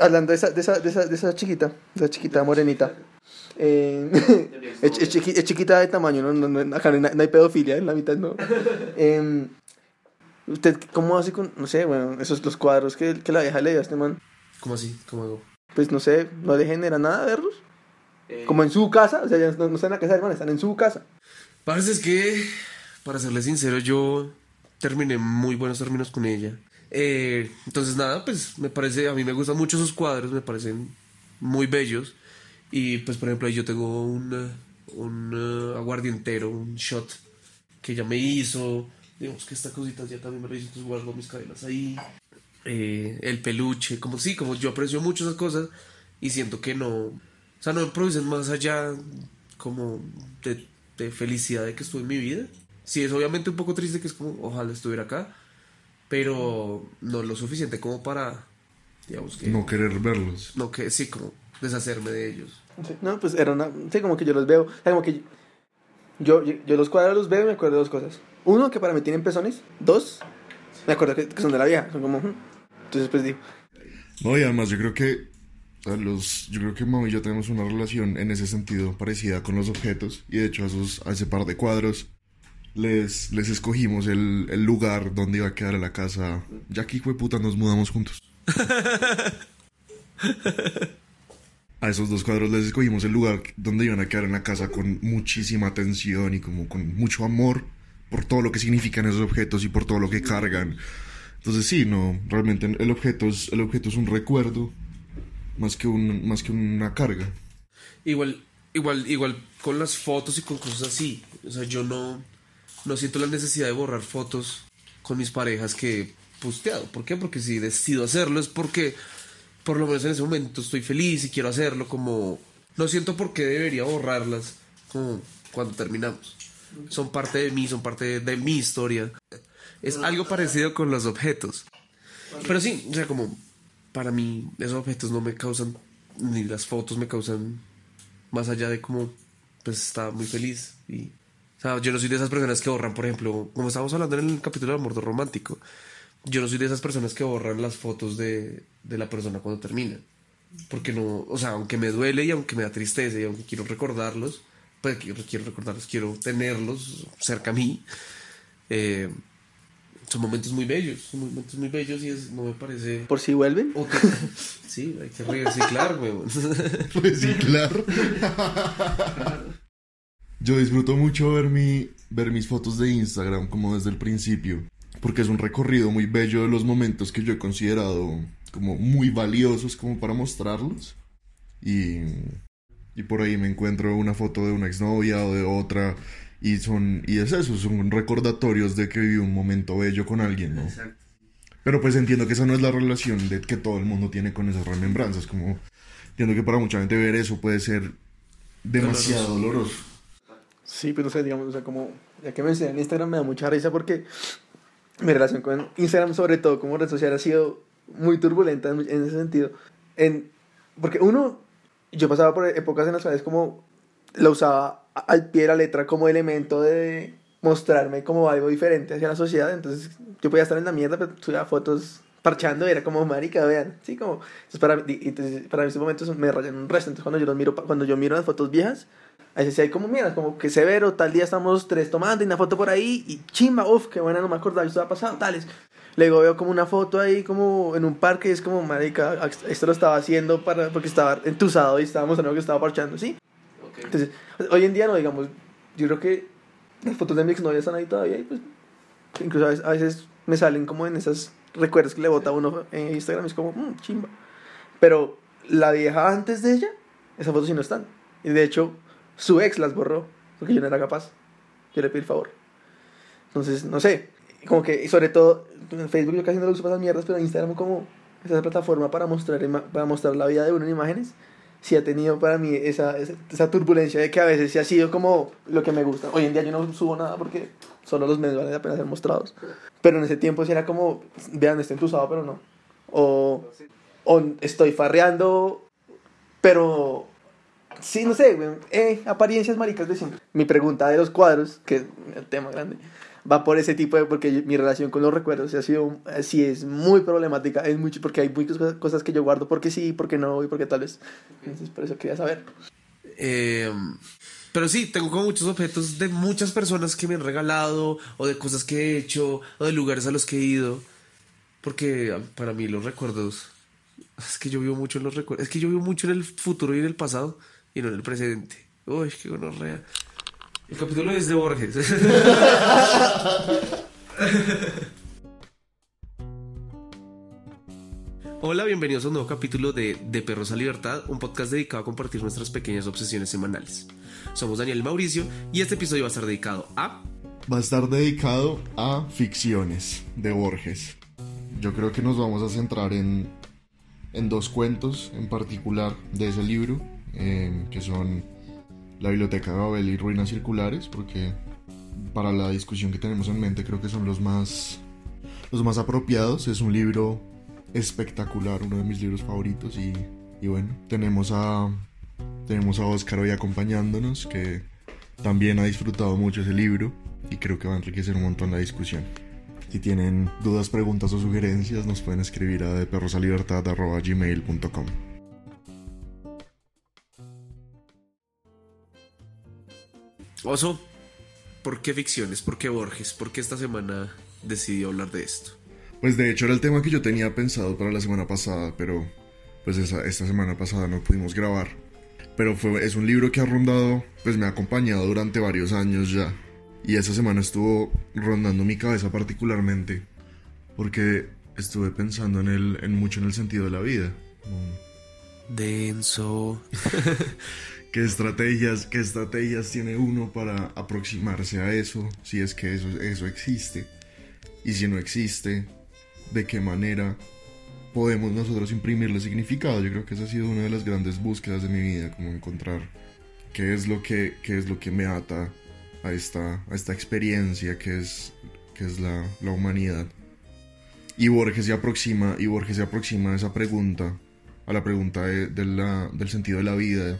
hablando de esa, de esa, de esa, de esa chiquita, de esa chiquita morenita. Eh, es, es chiqui- es chiquita de tamaño, no, no, no, acá no hay, no hay pedofilia en la mitad, no. Em, ¿Usted cómo hace con, no sé, bueno, esos los cuadros que, que la vieja le dio a este man? ¿Cómo así? ¿Cómo hago? Pues no sé, no le genera nada verlos. Eh, Como en su casa, o sea, ya no, no están en la casa del man, están en su casa. Parece es que, para serle sincero, yo terminé muy buenos términos con ella. Eh, entonces, nada, pues me parece, a mí me gustan mucho esos cuadros, me parecen muy bellos. Y pues, por ejemplo, ahí yo tengo un, un eh, aguardientero, un shot que ella me hizo. Digamos que esta cosita ya también me lo hizo, entonces guardo mis cadenas ahí. Eh, el peluche, como sí, como yo aprecio mucho esas cosas y siento que no, o sea, no me producen más allá como de, de felicidad de que estuve en mi vida. Sí, es obviamente un poco triste que es como, ojalá estuviera acá, pero no lo suficiente como para, digamos que, No querer verlos. no que sí, como deshacerme de ellos. Sí, No, pues era una. Sí, como que yo los veo. Como que yo, yo, yo los cuadros los veo y me acuerdo de dos cosas. Uno, que para mí tienen pezones. Dos, me acuerdo que, que son de la vieja. Son como. Entonces, pues digo. No, y además yo creo que a los, yo creo que Mau y yo tenemos una relación en ese sentido parecida con los objetos y de hecho a, esos, a ese par de cuadros les, les escogimos el, el lugar donde iba a quedar la casa. Ya que hijo de puta nos mudamos juntos. A esos dos cuadros les escogimos el lugar donde iban a quedar en la casa con muchísima atención y como con mucho amor por todo lo que significan esos objetos y por todo lo que cargan. Entonces sí, no, realmente el objeto es, el objeto es un recuerdo más que, un, más que una carga. Igual, igual, igual con las fotos y con cosas así. O sea, yo no, no siento la necesidad de borrar fotos con mis parejas que he posteado. ¿Por qué? Porque si decido hacerlo es porque por lo menos en ese momento estoy feliz y quiero hacerlo como... No siento por qué debería borrarlas como cuando terminamos. Son parte de mí, son parte de mi historia. Es algo parecido con los objetos. Pero sí, o sea, como para mí esos objetos no me causan, ni las fotos me causan más allá de como, pues estaba muy feliz. Y, o sea, yo no soy de esas personas que borran, por ejemplo, como estábamos hablando en el capítulo del amor romántico, yo no soy de esas personas que borran las fotos de, de la persona cuando termina. Porque no, o sea, aunque me duele y aunque me da tristeza y aunque quiero recordarlos, pues quiero, quiero recordarlos, quiero tenerlos cerca a mí. eh, son momentos muy bellos, son momentos muy bellos y es, no me parece... Por si vuelven. Sí, hay que reciclar, weón. Reciclar. Yo disfruto mucho ver, mi, ver mis fotos de Instagram como desde el principio, porque es un recorrido muy bello de los momentos que yo he considerado como muy valiosos como para mostrarlos. Y, y por ahí me encuentro una foto de una exnovia o de otra y son y es eso, son recordatorios de que viví un momento bello con alguien, ¿no? Pero pues entiendo que esa no es la relación de que todo el mundo tiene con esas remembranzas, como entiendo que para mucha gente ver eso puede ser demasiado doloroso. Sí, pero no sé, digamos, o sea, como, ya que me enseñan Instagram me da mucha risa porque mi relación con Instagram, sobre todo como red social, ha sido muy turbulenta en, en ese sentido. En, porque uno, yo pasaba por épocas en las cuales como lo usaba al pie de la letra como elemento de mostrarme como algo diferente hacia la sociedad, entonces yo podía estar en la mierda, pero subía fotos parchando y era como marica, vean, sí, como, entonces para, entonces para mí esos momentos me rayan un resto, entonces cuando yo los miro, cuando yo miro las fotos viejas, a veces sí hay como, mira, como que severo, tal día estamos tres tomando y una foto por ahí y chimba, uff, qué buena, no me acordaba, esto ha pasado, tales. Luego veo como una foto ahí como en un parque y es como, marica, esto lo estaba haciendo para, porque estaba entusado y estaba mostrando que estaba parchando, ¿sí? Entonces, hoy en día no, digamos, yo creo que las fotos de mi exnovia están ahí todavía y pues incluso a veces, a veces me salen como en esas recuerdos que le bota uno en Instagram y es como, mmm, chimba. Pero la vieja antes de ella, esas fotos sí no están. Y de hecho, su ex las borró porque yo no era capaz. Yo le pedí el favor. Entonces, no sé, como que, y sobre todo, en Facebook yo casi no lo uso para esas mierdas, pero en Instagram como esa plataforma para mostrar, para mostrar la vida de uno en imágenes, sí ha tenido para mí esa, esa, turbulencia de que a veces sí ha sido como lo que me gusta. Hoy en día yo no subo nada porque solo los medios valen la pena ser mostrados. Pero en ese tiempo sí era como, vean, estoy entusado, pero no. O, o estoy farreando, pero sí, no sé, güey, eh, apariencias maricas de siempre. Mi pregunta de los cuadros, que es el tema grande, va por ese tipo de, porque mi relación con los recuerdos ha sido, sí es muy problemática, es mucho, porque hay muchas cosas que yo guardo porque sí, porque no y porque tal vez. Entonces, por eso quería saber. Eh, pero sí, tengo como muchos objetos de muchas personas que me han regalado, o de cosas que he hecho, o de lugares a los que he ido. Porque para mí los recuerdos. Es que yo vivo mucho en los recuerdos. Es que yo vivo mucho en el futuro y en el pasado, y no en el presente. Uy, qué gonorrea. El capítulo es de Borges. Hola, bienvenidos a un nuevo capítulo de De Perros a Libertad, un podcast dedicado a compartir nuestras pequeñas obsesiones semanales. Somos Daniel y Mauricio y este episodio va a estar dedicado a... Va a estar dedicado a ficciones de Borges. Yo creo que nos vamos a centrar en, en dos cuentos en particular de ese libro, eh, que son La Biblioteca de Babel y Ruinas Circulares, porque para la discusión que tenemos en mente creo que son los más, los más apropiados. Es un libro espectacular, uno de mis libros favoritos y, y bueno, tenemos a tenemos a Oscar hoy acompañándonos, que también ha disfrutado mucho ese libro y creo que va a enriquecer un montón la discusión. Si tienen dudas, preguntas o sugerencias, nos pueden escribir a deperrosalibertad.gmail.com Oso, ¿por qué ficciones? ¿Por qué Borges? ¿Por qué esta semana decidió hablar de esto? Pues de hecho era el tema que yo tenía pensado para la semana pasada, pero pues esa, esta semana pasada no pudimos grabar pero fue, es un libro que ha rondado, pues me ha acompañado durante varios años ya. Y esa semana estuvo rondando mi cabeza particularmente, porque estuve pensando en, el, en mucho en el sentido de la vida. Denso. ¿Qué estrategias, ¿Qué estrategias tiene uno para aproximarse a eso? Si es que eso, eso existe. Y si no existe, ¿de qué manera podemos nosotros imprimirle significado. Yo creo que esa ha sido una de las grandes búsquedas de mi vida, como encontrar qué es lo que, qué es lo que me ata a esta, a esta experiencia que es, que es la, la humanidad. Y Borges se aproxima, y Borges se aproxima a esa pregunta, a la pregunta de, la, del sentido de la vida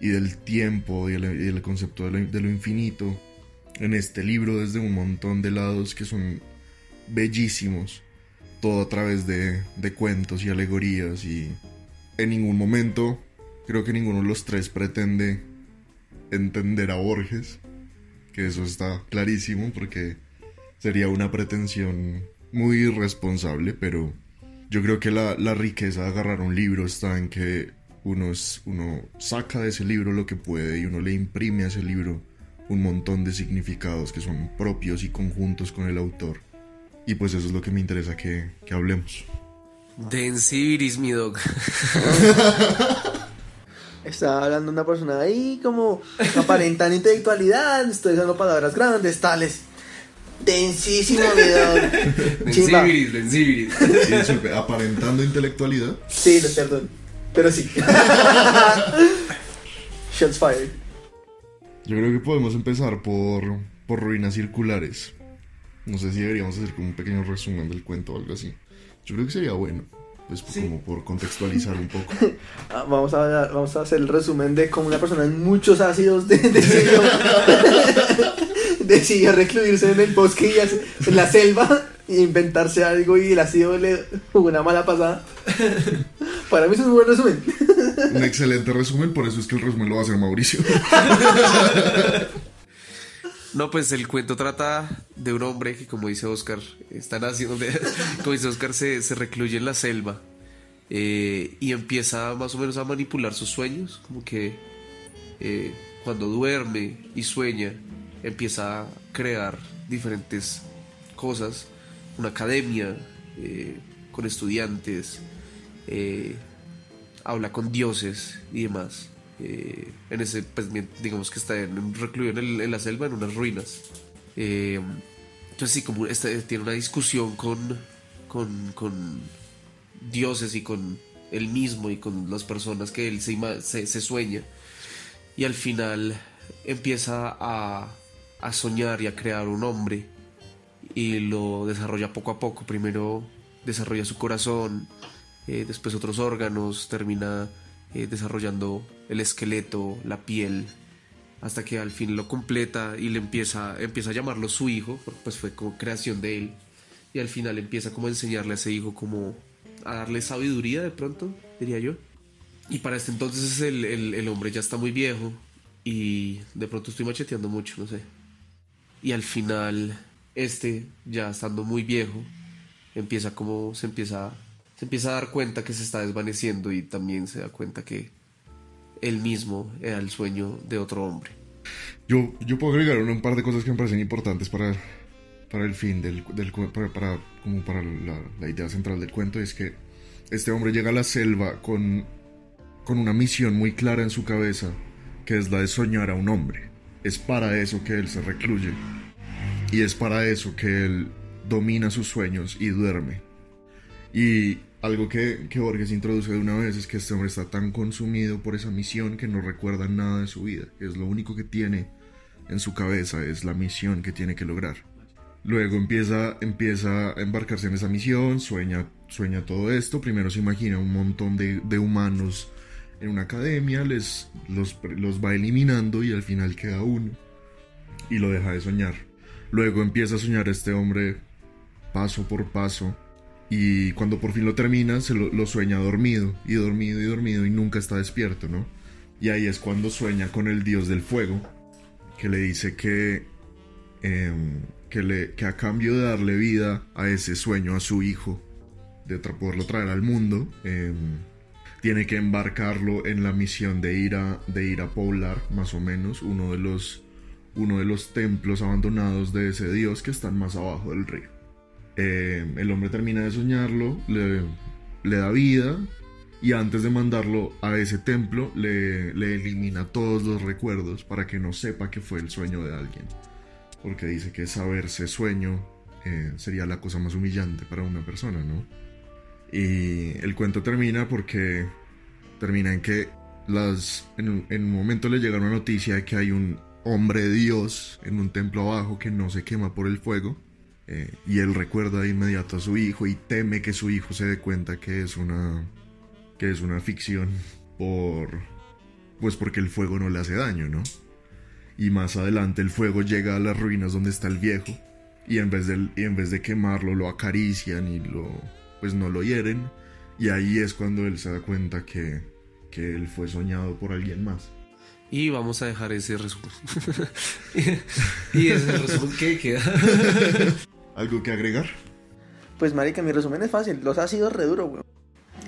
y del tiempo y el, concepto de lo, de lo infinito en este libro desde un montón de lados que son bellísimos todo a través de, de cuentos y alegorías y en ningún momento creo que ninguno de los tres pretende entender a Borges, que eso está clarísimo porque sería una pretensión muy irresponsable, pero yo creo que la, la riqueza de agarrar un libro está en que uno, es, uno saca de ese libro lo que puede y uno le imprime a ese libro un montón de significados que son propios y conjuntos con el autor. Y pues eso es lo que me interesa que, que hablemos. Densibiris, mi dog. Está hablando una persona ahí como aparentando intelectualidad, estoy usando palabras grandes, tales. Densísimo, mi dog. Densibiris, densibiris. Sí, aparentando intelectualidad. Sí, no, perdón. Pero sí. Shots fired. Yo creo que podemos empezar por, por ruinas circulares. No sé si deberíamos hacer como un pequeño resumen del cuento o algo así. Yo creo que sería bueno. Pues como por contextualizar un poco. Ah, vamos, a, vamos a hacer el resumen de cómo una persona en muchos ácidos decidió, decidió recluirse en el bosque y en la selva inventarse algo y el ácido le jugó una mala pasada. Para mí es un buen resumen. Un excelente resumen, por eso es que el resumen lo va a hacer Mauricio. No, pues el cuento trata de un hombre que, como dice Oscar, están haciendo, como dice Oscar, se, recluye en la selva eh, y empieza más o menos a manipular sus sueños, como que eh, cuando duerme y sueña, empieza a crear diferentes cosas, una academia eh, con estudiantes, habla con dioses y demás. Eh, en ese, pues, digamos que está en, recluido en, la selva, en unas ruinas. Eh, entonces sí, como este, tiene una discusión con, con, con, dioses y con él mismo y con las personas que él se, se, sueña. Y al final empieza a, a soñar y a crear un hombre y lo desarrolla poco a poco. Primero desarrolla su corazón, eh, después otros órganos, termina eh, desarrollando el esqueleto, la piel, hasta que al fin lo completa y le empieza, empieza a llamarlo su hijo, pues fue como creación de él, y al final empieza como a enseñarle a ese hijo como a darle sabiduría de pronto, diría yo. Y para este entonces el, el, el hombre ya está muy viejo y de pronto estoy macheteando mucho, no sé. Y al final este, ya estando muy viejo, empieza como se empieza se empieza a dar cuenta que se está desvaneciendo y también se da cuenta que él mismo era el sueño de otro hombre. Yo, yo puedo agregar un par de cosas que me parecen importantes para, para el fin del, del para, para, como para la, la, idea central del cuento es que este hombre llega a la selva con, con una misión muy clara en su cabeza que es la de soñar a un hombre es para eso que él se recluye y es para eso que él domina sus sueños y duerme y algo que, que Borges introduce de una vez es que este hombre está tan consumido por esa misión que no recuerda nada de su vida, es lo único que tiene en su cabeza, es la misión que tiene que lograr. Luego empieza, empieza a embarcarse en esa misión, sueña, sueña todo esto, primero se imagina un montón de, de humanos en una academia, les, los, los va eliminando y al final queda uno y lo deja de soñar. Luego empieza a soñar este hombre paso por paso y cuando por fin lo termina, se lo, sueña dormido, y dormido, y dormido, y nunca está despierto, ¿no? Y ahí es cuando sueña con el dios del fuego, que le dice que, eh, que, le, a cambio de darle vida a ese sueño, a su hijo, de tra poderlo traer al mundo, eh, tiene que embarcarlo en la misión de ir a, de ir a poblar, más o menos, uno de los, uno de los templos abandonados de ese dios que están más abajo del río. Eh, el hombre termina de soñarlo, le, le, da vida y antes de mandarlo a ese templo le, le, elimina todos los recuerdos para que no sepa que fue el sueño de alguien. Porque dice que saberse sueño eh, sería la cosa más humillante para una persona, ¿no? Y el cuento termina porque termina en que las, en, en un momento le llega una noticia de que hay un hombre Dios en un templo abajo que no se quema por el fuego eh, y él recuerda de inmediato a su hijo y teme que su hijo se dé cuenta que es una que es una ficción por pues porque el fuego no le hace daño, ¿no? Y más adelante el fuego llega a las ruinas donde está el viejo y en vez de y en vez de quemarlo lo acarician y lo pues no lo hieren y ahí es cuando él se da cuenta que que él fue soñado por alguien más. Y vamos a dejar ese resumen. y ese es el resumen que queda. ¿Algo que agregar? Pues, marica, mi resumen es fácil. Los ha sido re duro, weón.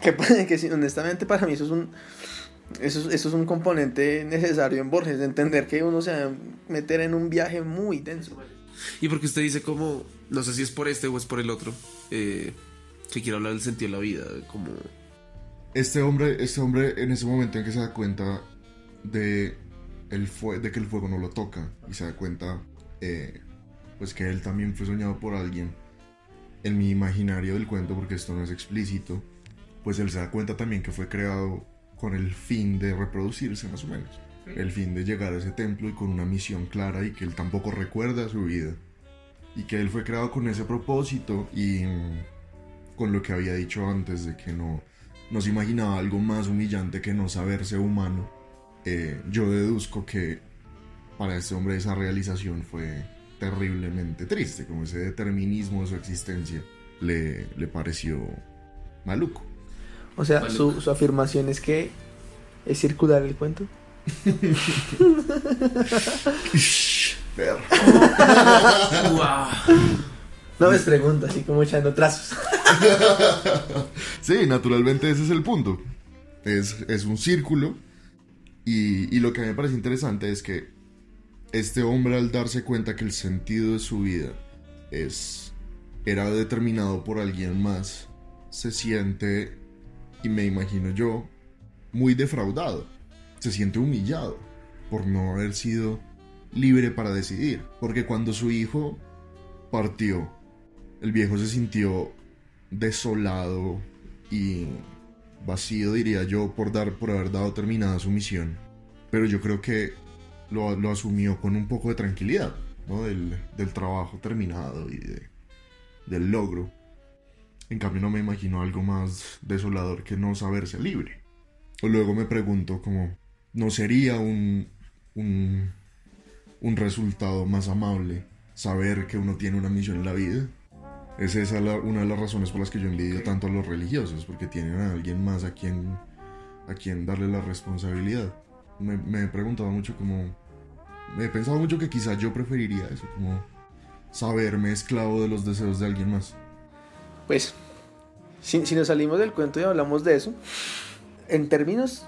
Que, que honestamente para mí eso es un... Eso, eso es un componente necesario en Borges, de entender que uno se va a meter en un viaje muy denso. Y porque usted dice como, no sé si es por este o es por el otro, eh, que quiero hablar del sentido de la vida, como... Este hombre, este hombre en ese momento en que se da cuenta de, el fue de que el fuego no lo toca y se da cuenta eh, pues que él también fue soñado por alguien en mi imaginario del cuento porque esto no es explícito pues él se da cuenta también que fue creado con el fin de reproducirse más o menos. El fin de llegar a ese templo y con una misión clara y que él tampoco recuerda su vida. Y que él fue creado con ese propósito y con lo que había dicho antes de que no, no se imaginaba algo más humillante que no saberse humano eh, yo deduzco que para este hombre esa realización fue terriblemente triste, como ese determinismo de su existencia le, le pareció maluco. O sea, maluco. Su, su, afirmación es que es circular el cuento. No me pregunto, así como echando trazos. sí, naturalmente ese es el punto. Es, es un círculo y, lo que a mí me parece interesante es que este hombre al darse cuenta que el sentido de su vida es era determinado por alguien más, se siente, y me imagino yo, muy defraudado. Se siente humillado por no haber sido libre para decidir. Porque cuando su hijo partió, el viejo se sintió desolado y vacío, diría yo, por, dar, por haber dado terminada su misión. Pero yo creo que lo, asumió con un poco de tranquilidad, ¿no? Del, del trabajo terminado y de, del logro. En cambio no me imagino algo más desolador que no saberse libre. O luego me pregunto como, ¿no sería un, un, un resultado más amable, saber que uno tiene una misión en la vida. Es esa la- una de las razones por las que yo envidio tanto a los religiosos, porque tienen a alguien más a quien, a quien darle la responsabilidad. Me, me he preguntado mucho como... Me he pensado mucho que quizá yo preferiría eso, como saberme esclavo de los deseos de alguien más. Pues, si, si nos salimos del cuento y hablamos de eso, en términos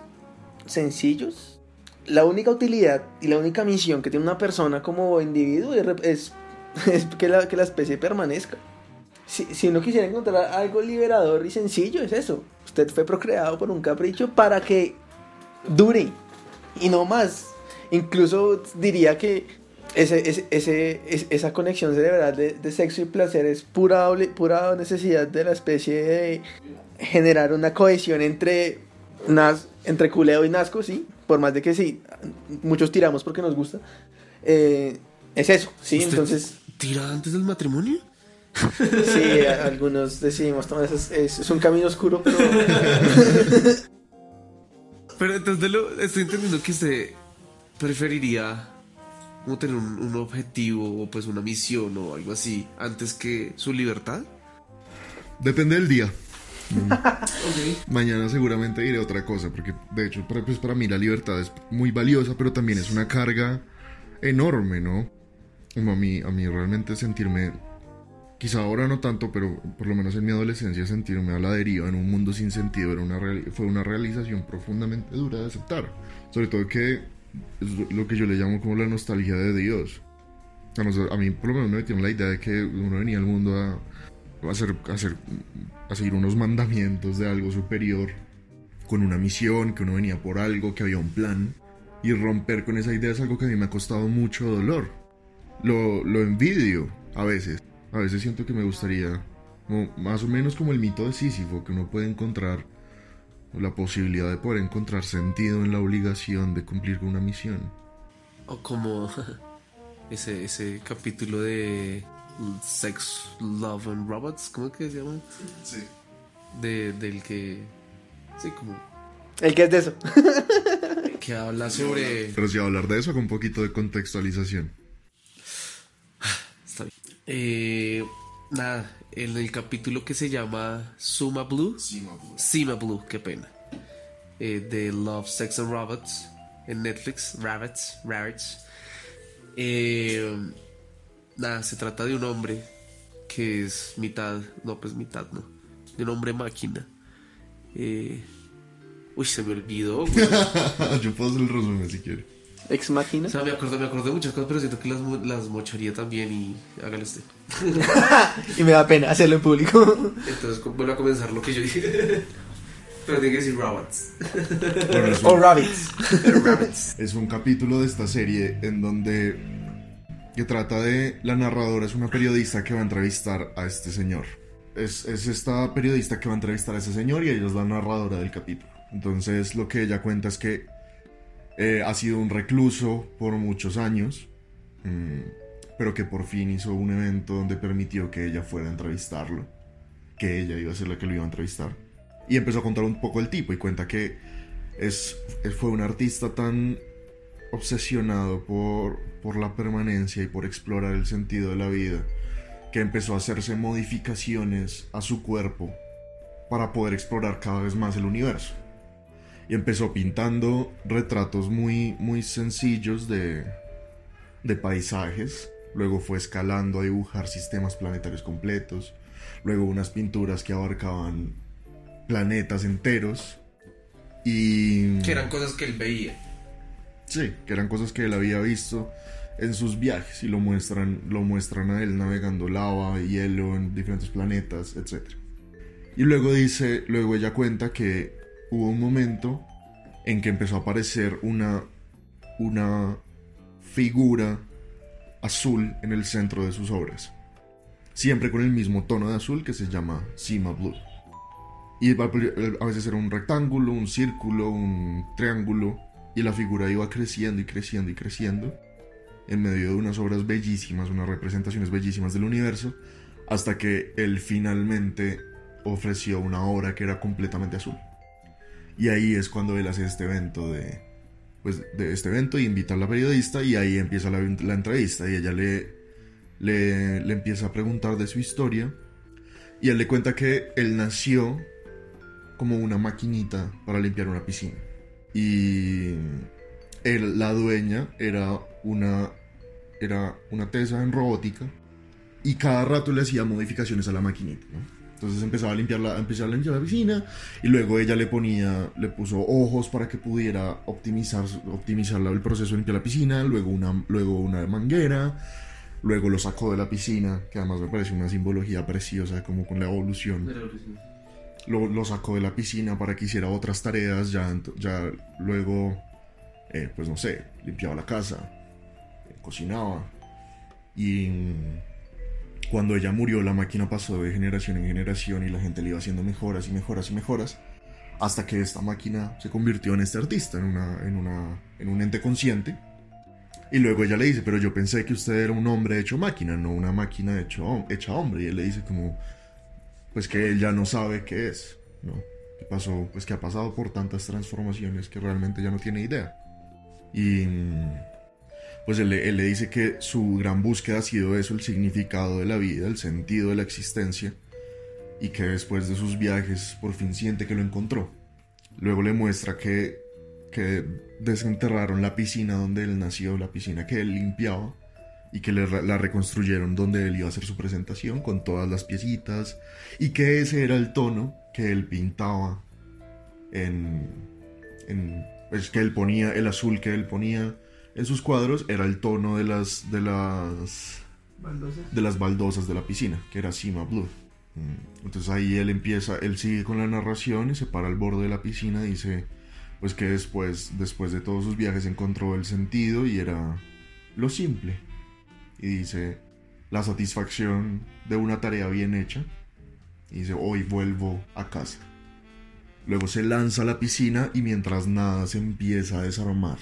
sencillos, la única utilidad y la única misión que tiene una persona como individuo es, es- es que, la, que la especie permanezca. Si, si uno quisiera encontrar algo liberador y sencillo, es eso. Usted fue procreado por un capricho para que dure y no más. Incluso diría que ese, ese, ese- es- esa conexión cerebral de, de sexo y placer es pura, pura necesidad de la especie de generar una cohesión entre, nas, entre culeo y nazco, sí. Por más de que sí, muchos tiramos porque nos gusta. Eh, es eso, sí. ¿Usted Entonces, ¿Tira antes del matrimonio? sí, algunos decidimos tomar. Es, es un camino oscuro, pero. Pero entonces lo, estoy entendiendo que usted preferiría como tener un, un objetivo o pues una misión o algo así antes que su libertad. Depende del día. Mañana seguramente diré otra cosa, porque de hecho para, pues para mí la libertad es muy valiosa, pero también es una carga enorme, ¿no? Como a mí, a mí realmente sentirme, quizá ahora no tanto, pero por lo menos en mi adolescencia sentirme a la deriva en un mundo sin sentido era una fue una realización profundamente dura de aceptar. Sobre todo que es lo- que yo le llamo como la nostalgia de Dios. A, nos- a mí por lo menos me metieron la idea de que uno venía al mundo a, a hacer, a hacer, a seguir unos mandamientos de algo superior, con una misión, que uno venía por algo, que había un plan. Y romper con esa idea es algo que a mí me ha costado mucho dolor. Lo, lo envidio a veces. A veces siento que me gustaría, como- más o menos como el mito de Sísifo, que uno puede encontrar la posibilidad de poder encontrar sentido en la obligación de cumplir con una misión. O como ese, ese capítulo de Sex, Love and Robots, ¿cómo que se llama? Sí. De, del que... Sí, como... El que es de eso. Que habla sobre... Pero si hablar de eso con un poquito de contextualización. Eh, nada, en el capítulo que se llama Suma Blue. Sima Blue, qué pena. Eh, de Love, Sex and Robots en Netflix. Rabbits, Rabbits. Eh, nada, se trata de un hombre que es mitad, no, pues mitad, no. De un hombre máquina. Eh, uy, se me olvidó. Yo puedo hacer el resumen si quiere. Ex máquina. O sea, me acuerdo, me acuerdo de muchas cosas, pero siento que las, las mocharía también y hágale usted. Y me da pena hacerlo en público. Entonces vuelvo a comenzar lo que yo dije. Pero tiene que decir robots. Bueno, es o un, rabbits. Rabbits. es un capítulo de esta serie en donde que trata de la narradora es una periodista que va a entrevistar a este señor. Es, es esta periodista que va a entrevistar a ese señor y ella es la narradora del capítulo. Entonces lo que ella cuenta es que eh, ha sido un recluso por muchos años, mm, pero que por fin hizo un evento donde permitió que ella fuera a entrevistarlo, que ella iba a ser la que lo iba a entrevistar. Y empezó a contar un poco el tipo y cuenta que es, fue un artista tan obsesionado por, por la permanencia y por explorar el sentido de la vida que empezó a hacerse modificaciones a su cuerpo para poder explorar cada vez más el universo. Y empezó pintando retratos muy, muy sencillos de, de paisajes. Luego fue escalando a dibujar sistemas planetarios completos. Luego unas pinturas que abarcaban planetas enteros. Y... Que eran cosas que él veía. Sí, que eran cosas que él había visto en sus viajes y lo muestran, lo muestran a él navegando lava, hielo en diferentes planetas, etc. Y luego dice, luego ella cuenta que hubo un momento en que empezó a aparecer una, una figura azul en el centro de sus obras. Siempre con el mismo tono de azul que se llama Sima Blue. Y a veces era un rectángulo, un círculo, un triángulo. Y la figura iba creciendo y creciendo y creciendo. En medio de unas obras bellísimas, unas representaciones bellísimas del universo. Hasta que él finalmente ofreció una obra que era completamente azul. Y ahí es cuando él hace este evento de, pues, de este evento y invita a la periodista y ahí empieza la, entrevista y ella le, le, le empieza a preguntar de su historia y él le cuenta que él nació como una maquinita para limpiar una piscina y él, la dueña era una era una tesa en robótica y cada rato le hacía modificaciones a la maquinita. Entonces empezaba a limpiar la, empezaba a limpiar la piscina y luego ella le ponía, le puso ojos para que pudiera optimizar, optimizar el proceso de limpiar la piscina, luego una, luego una manguera, luego lo sacó de la piscina, que además me parece una simbología preciosa como con la evolución. Lo, lo sacó de la piscina para que hiciera otras tareas, ya, ya luego, eh, pues no sé, limpiaba la casa, eh, cocinaba y cuando ella murió, la máquina pasó de generación en generación y la gente le iba haciendo mejoras y mejoras y mejoras. Hasta que esta máquina se convirtió en este artista, en, una, en, una, en un ente consciente. Y luego ella le dice, pero yo pensé que usted era un hombre hecho máquina, no una máquina hecho, hecha hombre. Y él le dice como, pues que él ya no sabe qué es, ¿no? ¿Qué pasó? Pues que ha pasado por tantas transformaciones que realmente ya no tiene idea. Y pues él, le dice que su gran búsqueda ha sido eso, el significado de la vida, el sentido de la existencia, y que después de sus viajes por fin siente que lo encontró. Luego le muestra que, que desenterraron la piscina donde él nació, la piscina que él limpiaba, y que la reconstruyeron donde él iba a hacer su presentación con todas las piecitas, y que ese era el tono que él pintaba en... en es que él ponía, el azul que él ponía en sus cuadros era el tono de las de las ¿Baldosas? de las baldosas de la piscina, que era Cima Blue. Mm, Entonces ahí él empieza, él sigue con la narración y se para al borde de la piscina dice pues que después después de todos sus viajes encontró el sentido y era lo simple. Y dice la satisfacción de una tarea bien hecha. Y dice, "Hoy vuelvo a casa." Luego se lanza a la piscina y mientras nada se empieza a desarmar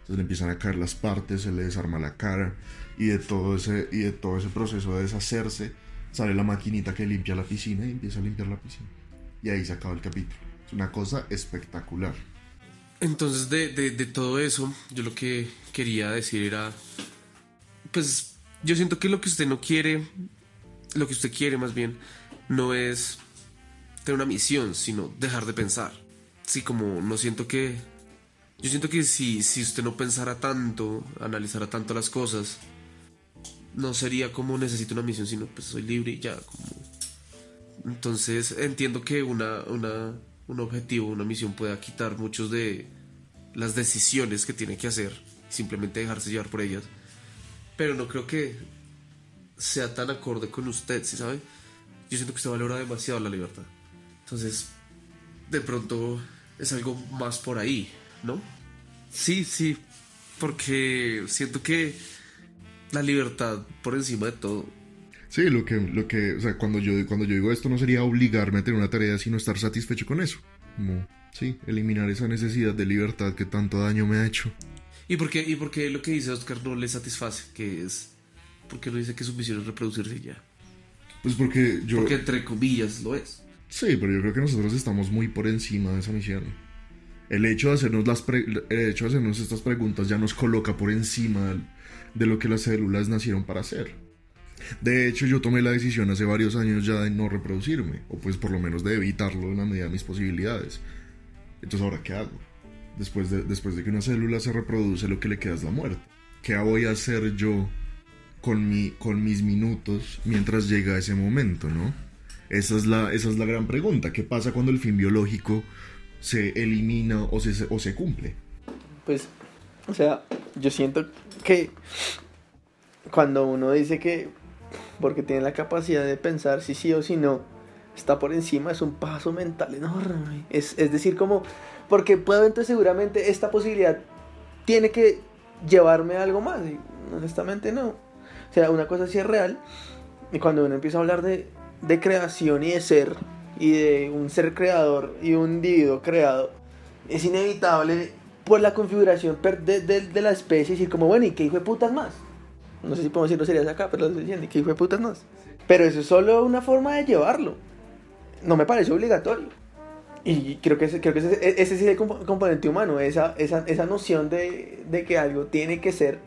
entonces le empiezan a caer las partes, se le desarma la cara y de todo ese, y de todo ese proceso de deshacerse sale la maquinita que limpia la piscina y empieza a limpiar la piscina. Y ahí se acaba el capítulo. Es una cosa espectacular. Entonces, de, de, de, todo eso, yo lo que quería decir era, pues yo siento que lo que usted no quiere, lo que usted quiere más bien, no es tener una misión, sino dejar de pensar. Sí, como no siento que yo siento que si, si usted no pensara tanto, analizara tanto las cosas, no sería como necesito una misión, sino pues soy libre y ya. Entonces entiendo que una, una, un objetivo, una misión pueda quitar muchos de las decisiones que tiene que hacer, simplemente dejarse llevar por ellas. Pero no creo que sea tan acorde con usted, ¿sí sabe? Yo siento que usted valora demasiado la libertad. Entonces, de pronto es algo más por ahí. ¿No? Sí, sí, porque siento que la libertad por encima de todo. Sí, lo que, lo que, o sea, cuando yo, cuando yo digo esto no sería obligarme a tener una tarea, sino estar satisfecho con eso. Como, sí, eliminar esa necesidad de libertad que tanto daño me ha hecho. ¿Y por qué, y por qué lo que dice Oscar no le satisface? Que es, ¿por qué no dice que su misión es reproducirse ya? Pues porque yo... Porque entre comillas lo es. Sí, pero yo creo que nosotros estamos muy por encima de esa misión el hecho de hacernos, estas preguntas ya nos coloca por encima de lo que las células nacieron para hacer. De hecho, yo tomé la decisión hace varios años ya de no reproducirme, o pues por lo menos de evitarlo en la medida de mis posibilidades. Entonces, ¿ahora qué hago? Después de, después de que una célula se reproduce, lo que le queda es la muerte. ¿Qué voy a hacer yo con mis minutos mientras llega ese momento, no? Esa es, la, esa es la gran pregunta. ¿Qué pasa cuando el fin biológico se elimina o se, o se cumple. Pues, o sea, yo siento que cuando uno dice que porque tiene la capacidad de pensar si sí o si no, está por encima, es un paso mental enorme. Es, es decir, como, porque puedo entonces seguramente esta posibilidad tiene que llevarme a algo más. Y honestamente no. O sea, una cosa sí es real. Y cuando uno empieza a hablar de, de creación y de ser, y de un ser creador y un individuo creado, es inevitable por la configuración de, de, la especie decir como, bueno, ¿y qué hijo de putas más? No sé si podemos decirlo serías acá, pero lo estoy diciendo, ¿y qué hijo de putas más? Pero eso es solo una forma de llevarlo. No me parece obligatorio. Y creo que ese, creo que ese, e, ese sí es el comp- componente humano, esa, esa, esa noción de, de que algo tiene que ser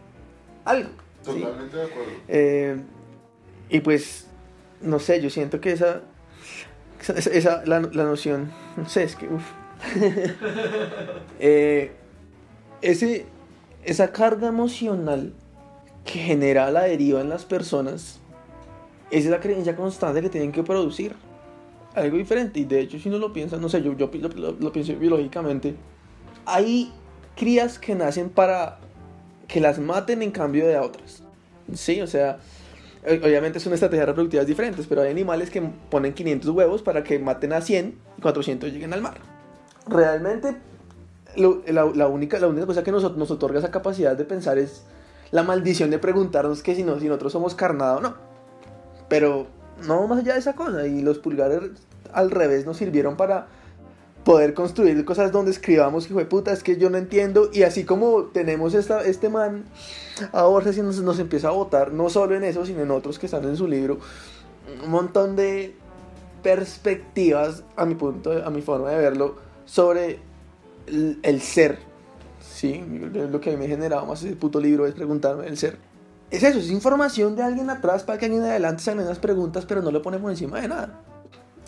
algo. ¿sí? de acuerdo. Eh, y pues, no sé, yo siento que esa, esa, esa- la, la noción, no sé, es que, uff. Eh, ese, esa carga emocional que genera la deriva en las personas, es la creencia constante que tienen que producir. Algo diferente. Y de hecho, si uno lo piensa, no sé, yo, yo lo, lo- lo pienso biológicamente. Hay crías que nacen para que las maten en cambio de otras. Sí, o sea, obviamente son estrategias reproductivas diferentes, pero hay animales que ponen 500 huevos para que maten a 100 y 400 lleguen al mar. Realmente, la, única, la única cosa que nos, nos otorga esa capacidad de pensar es la maldición de preguntarnos que si, no, si nosotros somos carnada o no. Pero no más allá de esa cosa, y los pulgares al revés nos sirvieron para poder construir cosas donde escribamos que fue puta, es que yo no entiendo, y así como tenemos esta, este man ahora sí nos, nos empieza a votar, no solo en eso, sino en otros que están en su libro, un montón de perspectivas, a mi punto, de- a mi forma de verlo, sobre el, el ser. Sí, lo que a mí me generaba más ese puto libro es preguntarme el ser. Es eso, es información de alguien atrás para que alguien adelante se hagan unas preguntas, pero no le ponemos encima de nada.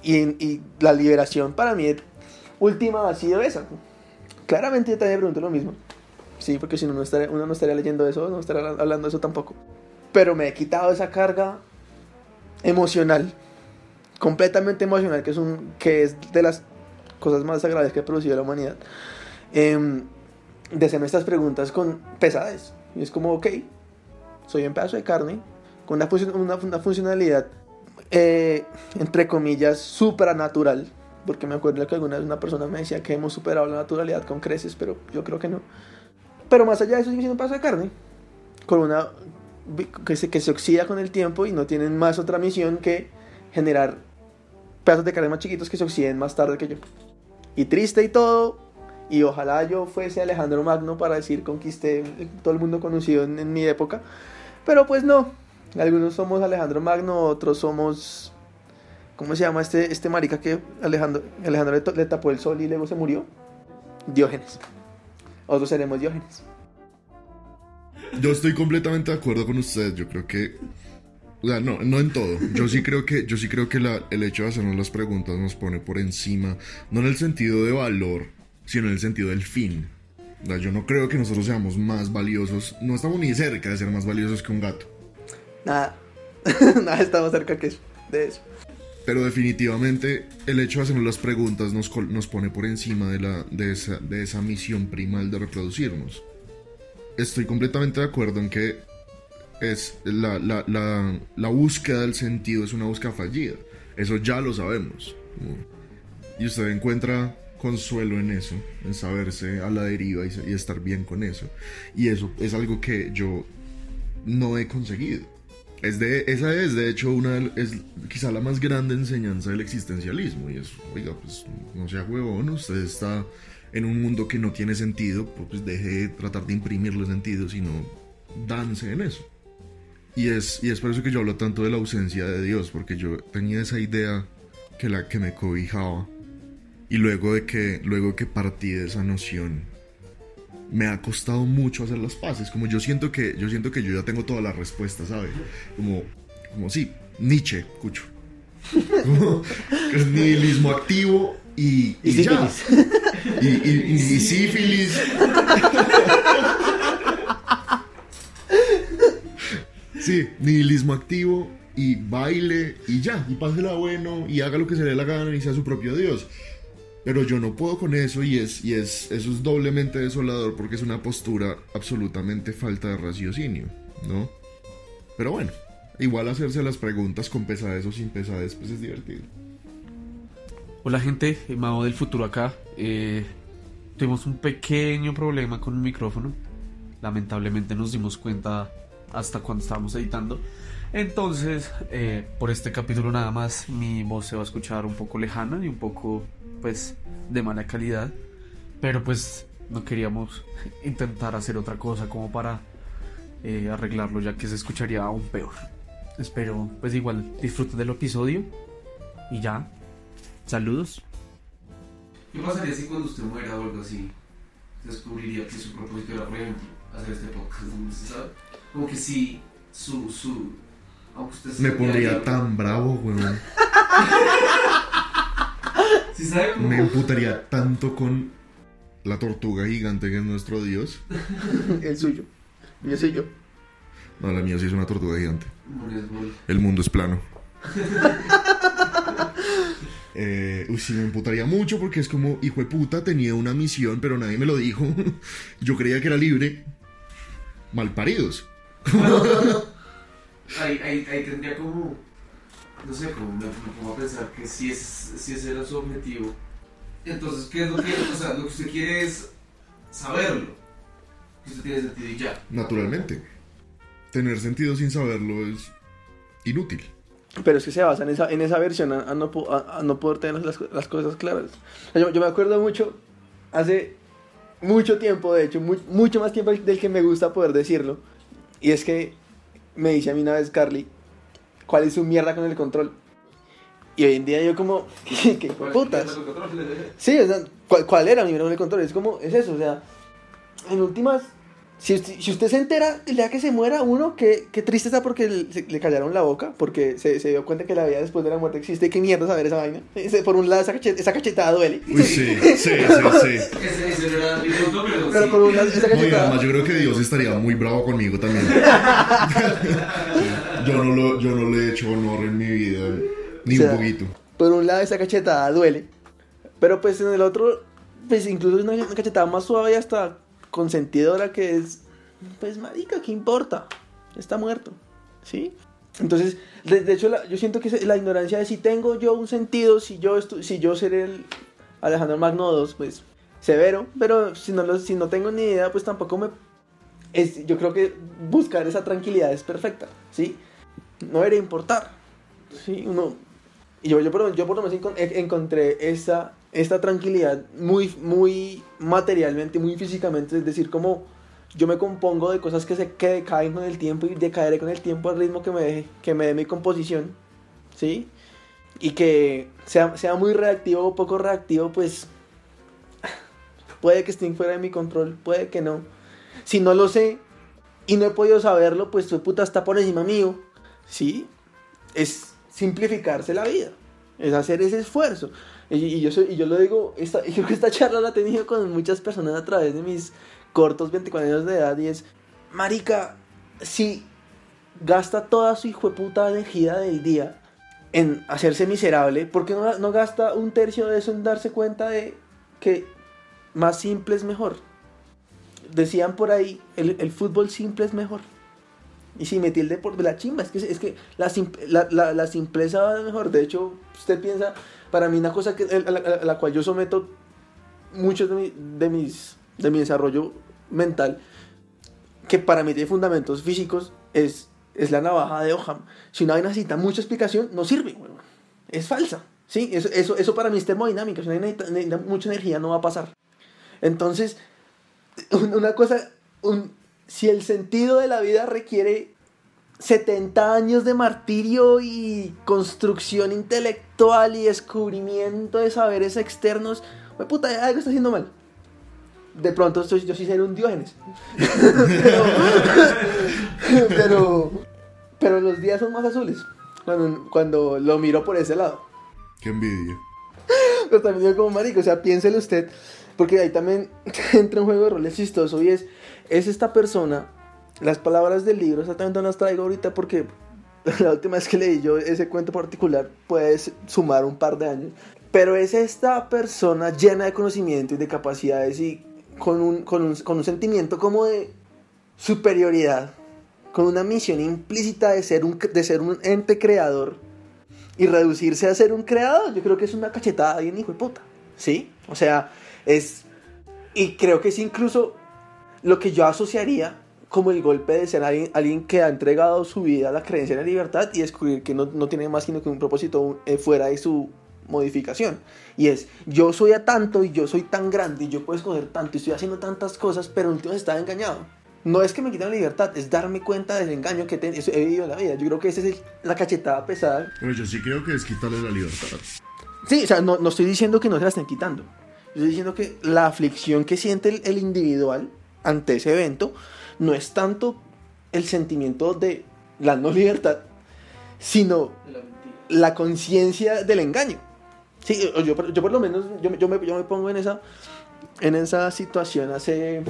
Y, y la liberación para mí última ha sido esa. Claramente yo también me pregunto lo mismo. Sí, porque si no, estaría, uno no estaría leyendo eso, no estaría hablando eso tampoco. Pero me he quitado esa carga emocional, completamente emocional, que es, un, que es de las cosas más sagradas que ha producido la humanidad. em, de hacerme estas preguntas con pesadez. Y es como, ok, soy un pedazo de carne con una, una, una funcionalidad, eh, entre comillas, supranatural. Porque me acuerdo que alguna vez una persona me decía que hemos superado la naturalidad con creces, pero yo creo que no. Pero más allá de eso, sigue siendo un pedazo de carne. Con una. que se, que se oxida con el tiempo y no tienen más otra misión que generar pedazos de carne más chiquitos que se oxiden más tarde que yo. Y triste y todo. Y ojalá yo fuese Alejandro Magno para decir conquisté todo el mundo conocido en, en mi época. Pero pues no. Algunos somos Alejandro Magno, otros somos. ¿Cómo se llama este, este marica que Alejandro, Alejandro le, tapó el sol y luego se murió? Diógenes. Otros seremos Diógenes. Yo estoy completamente de acuerdo con ustedes. Yo creo que. O sea, no, no en todo. Yo sí creo que, yo sí creo que la- el hecho de hacernos las preguntas nos pone por encima. No en el sentido de valor, sino en el sentido del fin. O sea, yo no creo que nosotros seamos más valiosos. No estamos ni cerca de ser más valiosos que un gato. Nada. Nada estamos cerca que eso, de eso. Pero definitivamente el hecho de hacernos las preguntas nos, nos pone por encima de, la, de, esa, de esa misión primal de reproducirnos. Estoy completamente de acuerdo en que es la, la, la, búsqueda del sentido es una búsqueda fallida. Eso ya lo sabemos. Y usted encuentra consuelo en eso, en saberse a la deriva y estar bien con eso. Y eso es algo que yo no he conseguido. Es de, esa es, de hecho, una es quizá la más grande enseñanza del existencialismo. Y es, oiga, pues no sea huevón, usted está en un mundo que no tiene sentido, pues deje de tratar de imprimirle sentido, sino dance en eso. Y es, y es por eso que yo hablo tanto de la ausencia de Dios, porque yo tenía esa idea que, la, que me cobijaba. Y luego de que, luego que partí de esa noción, me ha costado mucho hacer las paces. Como yo siento que, yo siento que yo ya tengo todas las respuestas, ¿sabe? Como, como sí, Nietzsche, escucho. Como que es nihilismo activo y, Y ya. sífilis. Y- y- y sífilis. Sí, nihilismo activo y baile y ya, y pásela bueno y haga lo que se le dé la gana y sea su propio Dios. Pero yo no puedo con eso y es y es eso es doblemente desolador porque es una postura absolutamente falta de raciocinio, ¿no? Pero bueno, igual hacerse las preguntas con pesadez o sin pesadez pues es divertido. Hola gente, Mago del futuro acá. Eh, tuvimos un pequeño problema con el micrófono. Lamentablemente nos dimos cuenta hasta cuando estábamos editando. Entonces, eh, por este capítulo nada más, mi voz se va a escuchar un poco lejana y un poco, pues, de mala calidad. Pero pues no queríamos intentar hacer otra cosa como para eh, arreglarlo, ya que se escucharía aún peor. Espero, pues igual, disfruten del episodio. Y ya, Saludos. ¿Qué pasaría si cuando usted muera o algo así, descubriría que su propósito era, por ejemplo, hacer este podcast? ¿no? ¿Se sabe? Como que si su, su, aunque usted se Me pondría tan bravo, weón. ¿Sí sabe cómo? Me emputaría tanto con la tortuga gigante que es nuestro dios. El suyo. Yo soy yo. No, la mía sí es una tortuga gigante. El mundo es plano. Eh, uy, sí, me emputaría mucho porque es como, hijo de puta, tenía una misión, pero nadie me lo dijo. Yo creía que era libre. Malparidos. Ahí, ahí, ahí tendría como, no sé, como me, me pongo a pensar que si, es, si ese era su objetivo. Entonces, ¿qué es lo que, o sea, lo que usted quiere es saberlo? Que usted tiene sentido y ya. Naturalmente. Tener sentido sin saberlo es inútil. Pero es que se basa en esa, en esa versión a, a no, po- a- a no poder tener las, las cosas claras. O sea, Yo, yo me acuerdo mucho, hace mucho tiempo, de hecho, mu- mucho más tiempo del que me gusta poder decirlo. Y es que me dice a mí una vez Carly, ¿cuál es su mierda con el control? Y hoy en día yo como, ¿qué, qué putas? Sí, o sea, ¿cuál, cuál era mi mierda con el control? Es como, es eso, o sea, en últimas, si usted, si usted se entera el día que se muera uno, qué, qué triste está porque le, le callaron la boca, porque se, se dio cuenta que la vida después de la muerte existe. ¿Qué mierda saber esa vaina? Por un lado, esa, cachet- esa cachetada duele. Uy, sí, sí, sí, sí. Ese, era pero, Pero sí. por un lado, esa cachetada. además yo creo que Dios estaría muy bravo conmigo también. Yo, no lo, yo no le he hecho honor en mi vida, ni O sea, un poquito. Por un lado, esa cachetada duele. Pero pues en el otro, pues incluso es una, una cachetada más suave y hasta consentidora que es, pues marica, ¿qué importa? Está muerto, ¿sí? Entonces, de, de hecho, la- yo siento que la ignorancia de si tengo yo un sentido, si yo, si yo seré el Alejandro Magno II, pues severo, pero si no, lo, si no tengo ni idea, pues tampoco me... Es, yo creo que buscar esa tranquilidad es perfecta, ¿sí? No debería importar, ¿sí? Uno, y yo, yo, por, yo lo menos en- encontré esta, esta tranquilidad muy, muy materialmente, muy físicamente. Es decir, como yo me compongo de cosas que se que decaen con el tiempo y decaeré con el tiempo al ritmo que me, deje- que me dé mi composición. ¿Sí? Y que sea, sea muy reactivo o poco reactivo, pues puede que esté fuera de mi control, puede que no. Si no lo sé y no he podido saberlo, pues tu puta está por encima mío. ¿Sí? es simplificarse la vida, es hacer ese esfuerzo. Y, yo, soy, y yo lo digo, esta, creo que esta charla la he tenido con muchas personas a través de mis cortos 24 años de edad y es, marica, si gasta toda su hijo de puta energía del día en hacerse miserable, ¿por qué no, no gasta un tercio de eso en darse cuenta de que más simple es mejor? Decían por ahí, el, el fútbol simple es mejor. Y si metí el deporte, la chimba, es que, es que la, la, la, la simpleza va mejor. De hecho, usted piensa, para mí una cosa que, a, la, cual yo someto mucho de mi, de, mis, de mi desarrollo mental, que para mí tiene fundamentos físicos, es, es la navaja de Oham. Si una vaina necesita mucha explicación, no sirve, weón. Es falsa. ¿sí? Eso, eso, eso para mí es termodinámica. Si una vaina necesita, mucha energía, no va a pasar. Entonces, un- una cosa, un, si el sentido de la vida requiere 70 años de martirio y construcción intelectual y descubrimiento de saberes externos, pues puta, algo está haciendo mal. De pronto estoy, yo sí seré un diógenes. pero, pero, pero los días son más azules cuando, cuando lo miro por ese lado. Qué envidia. Pero también digo como marico, o sea, piénselo usted, porque ahí también entra un juego de roles chistoso y es, es esta persona, las palabras del libro, exactamente no las traigo ahorita porque la última vez que leí yo ese cuento particular puede sumar un par de años, pero es esta persona llena de conocimiento y de capacidades y con un, con un, con un sentimiento como de superioridad, con una misión implícita de ser un, de ser un ente creador y reducirse a ser un creador, yo creo que es una cachetada bien hijo de puta. ¿Sí? O sea, es. Y creo que es incluso lo que yo asociaría como el golpe de ser alguien, alguien que ha entregado su vida a la creencia en la libertad y descubrir que no, no tiene más sino que un propósito eh, fuera de su modificación. Y es, yo soy a tanto y yo soy tan grande y yo puedo escoger tanto y estoy haciendo tantas cosas, pero en último estaba engañado. No es que me quiten la libertad, es darme cuenta del engaño que te- he vivido en la vida. Yo creo que esa es el- la cachetada pesada Pero yo sí creo que es quitarle la libertad. Sí, o sea, no, no estoy diciendo que no se la estén quitando. estoy diciendo que la aflicción que siente el, el individual ante ese evento no es tanto el sentimiento de la no libertad, sino la conciencia del engaño. Sí, yo, yo, por lo menos, yo, yo me, yo me pongo en esa, en esa situación hace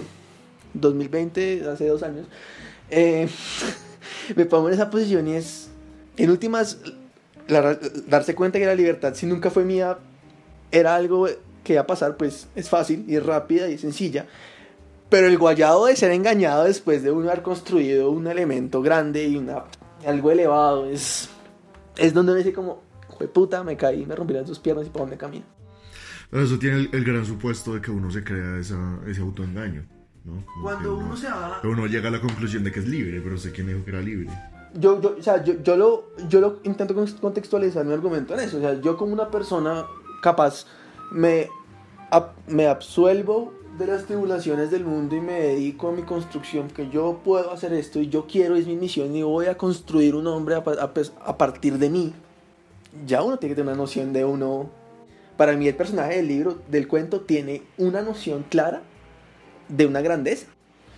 2020, hace dos años. eh, me pongo en esa posición y es, en últimas, la- darse cuenta que la libertad, si nunca fue mía, era algo que iba a pasar, pues es fácil y es rápida y es sencilla. Pero el guayado de ser engañado después de uno haber construido un elemento grande y una, algo elevado es, es donde uno dice como, "Jue puta, me caí, me rompí las dos piernas y para dónde camino. Pero eso tiene el, el gran supuesto de que uno se crea esa, ese autoengaño, ¿no? Como Cuando que uno se va... uno llega a la conclusión de que es libre, pero sé quién dijo que era libre. yo, yo, o sea, yo, yo lo, yo lo intento con- contextualizar mi argumento en eso. O sea, yo como una persona capaz me, ab- me absuelvo de las tribulaciones del mundo y me dedico a mi construcción, que yo puedo hacer esto y yo quiero, es mi misión y voy a construir un hombre a, a pes- a partir de mí. Ya uno tiene que tener una noción de uno. Para mí el personaje del libro, del cuento, tiene una noción clara de una grandeza,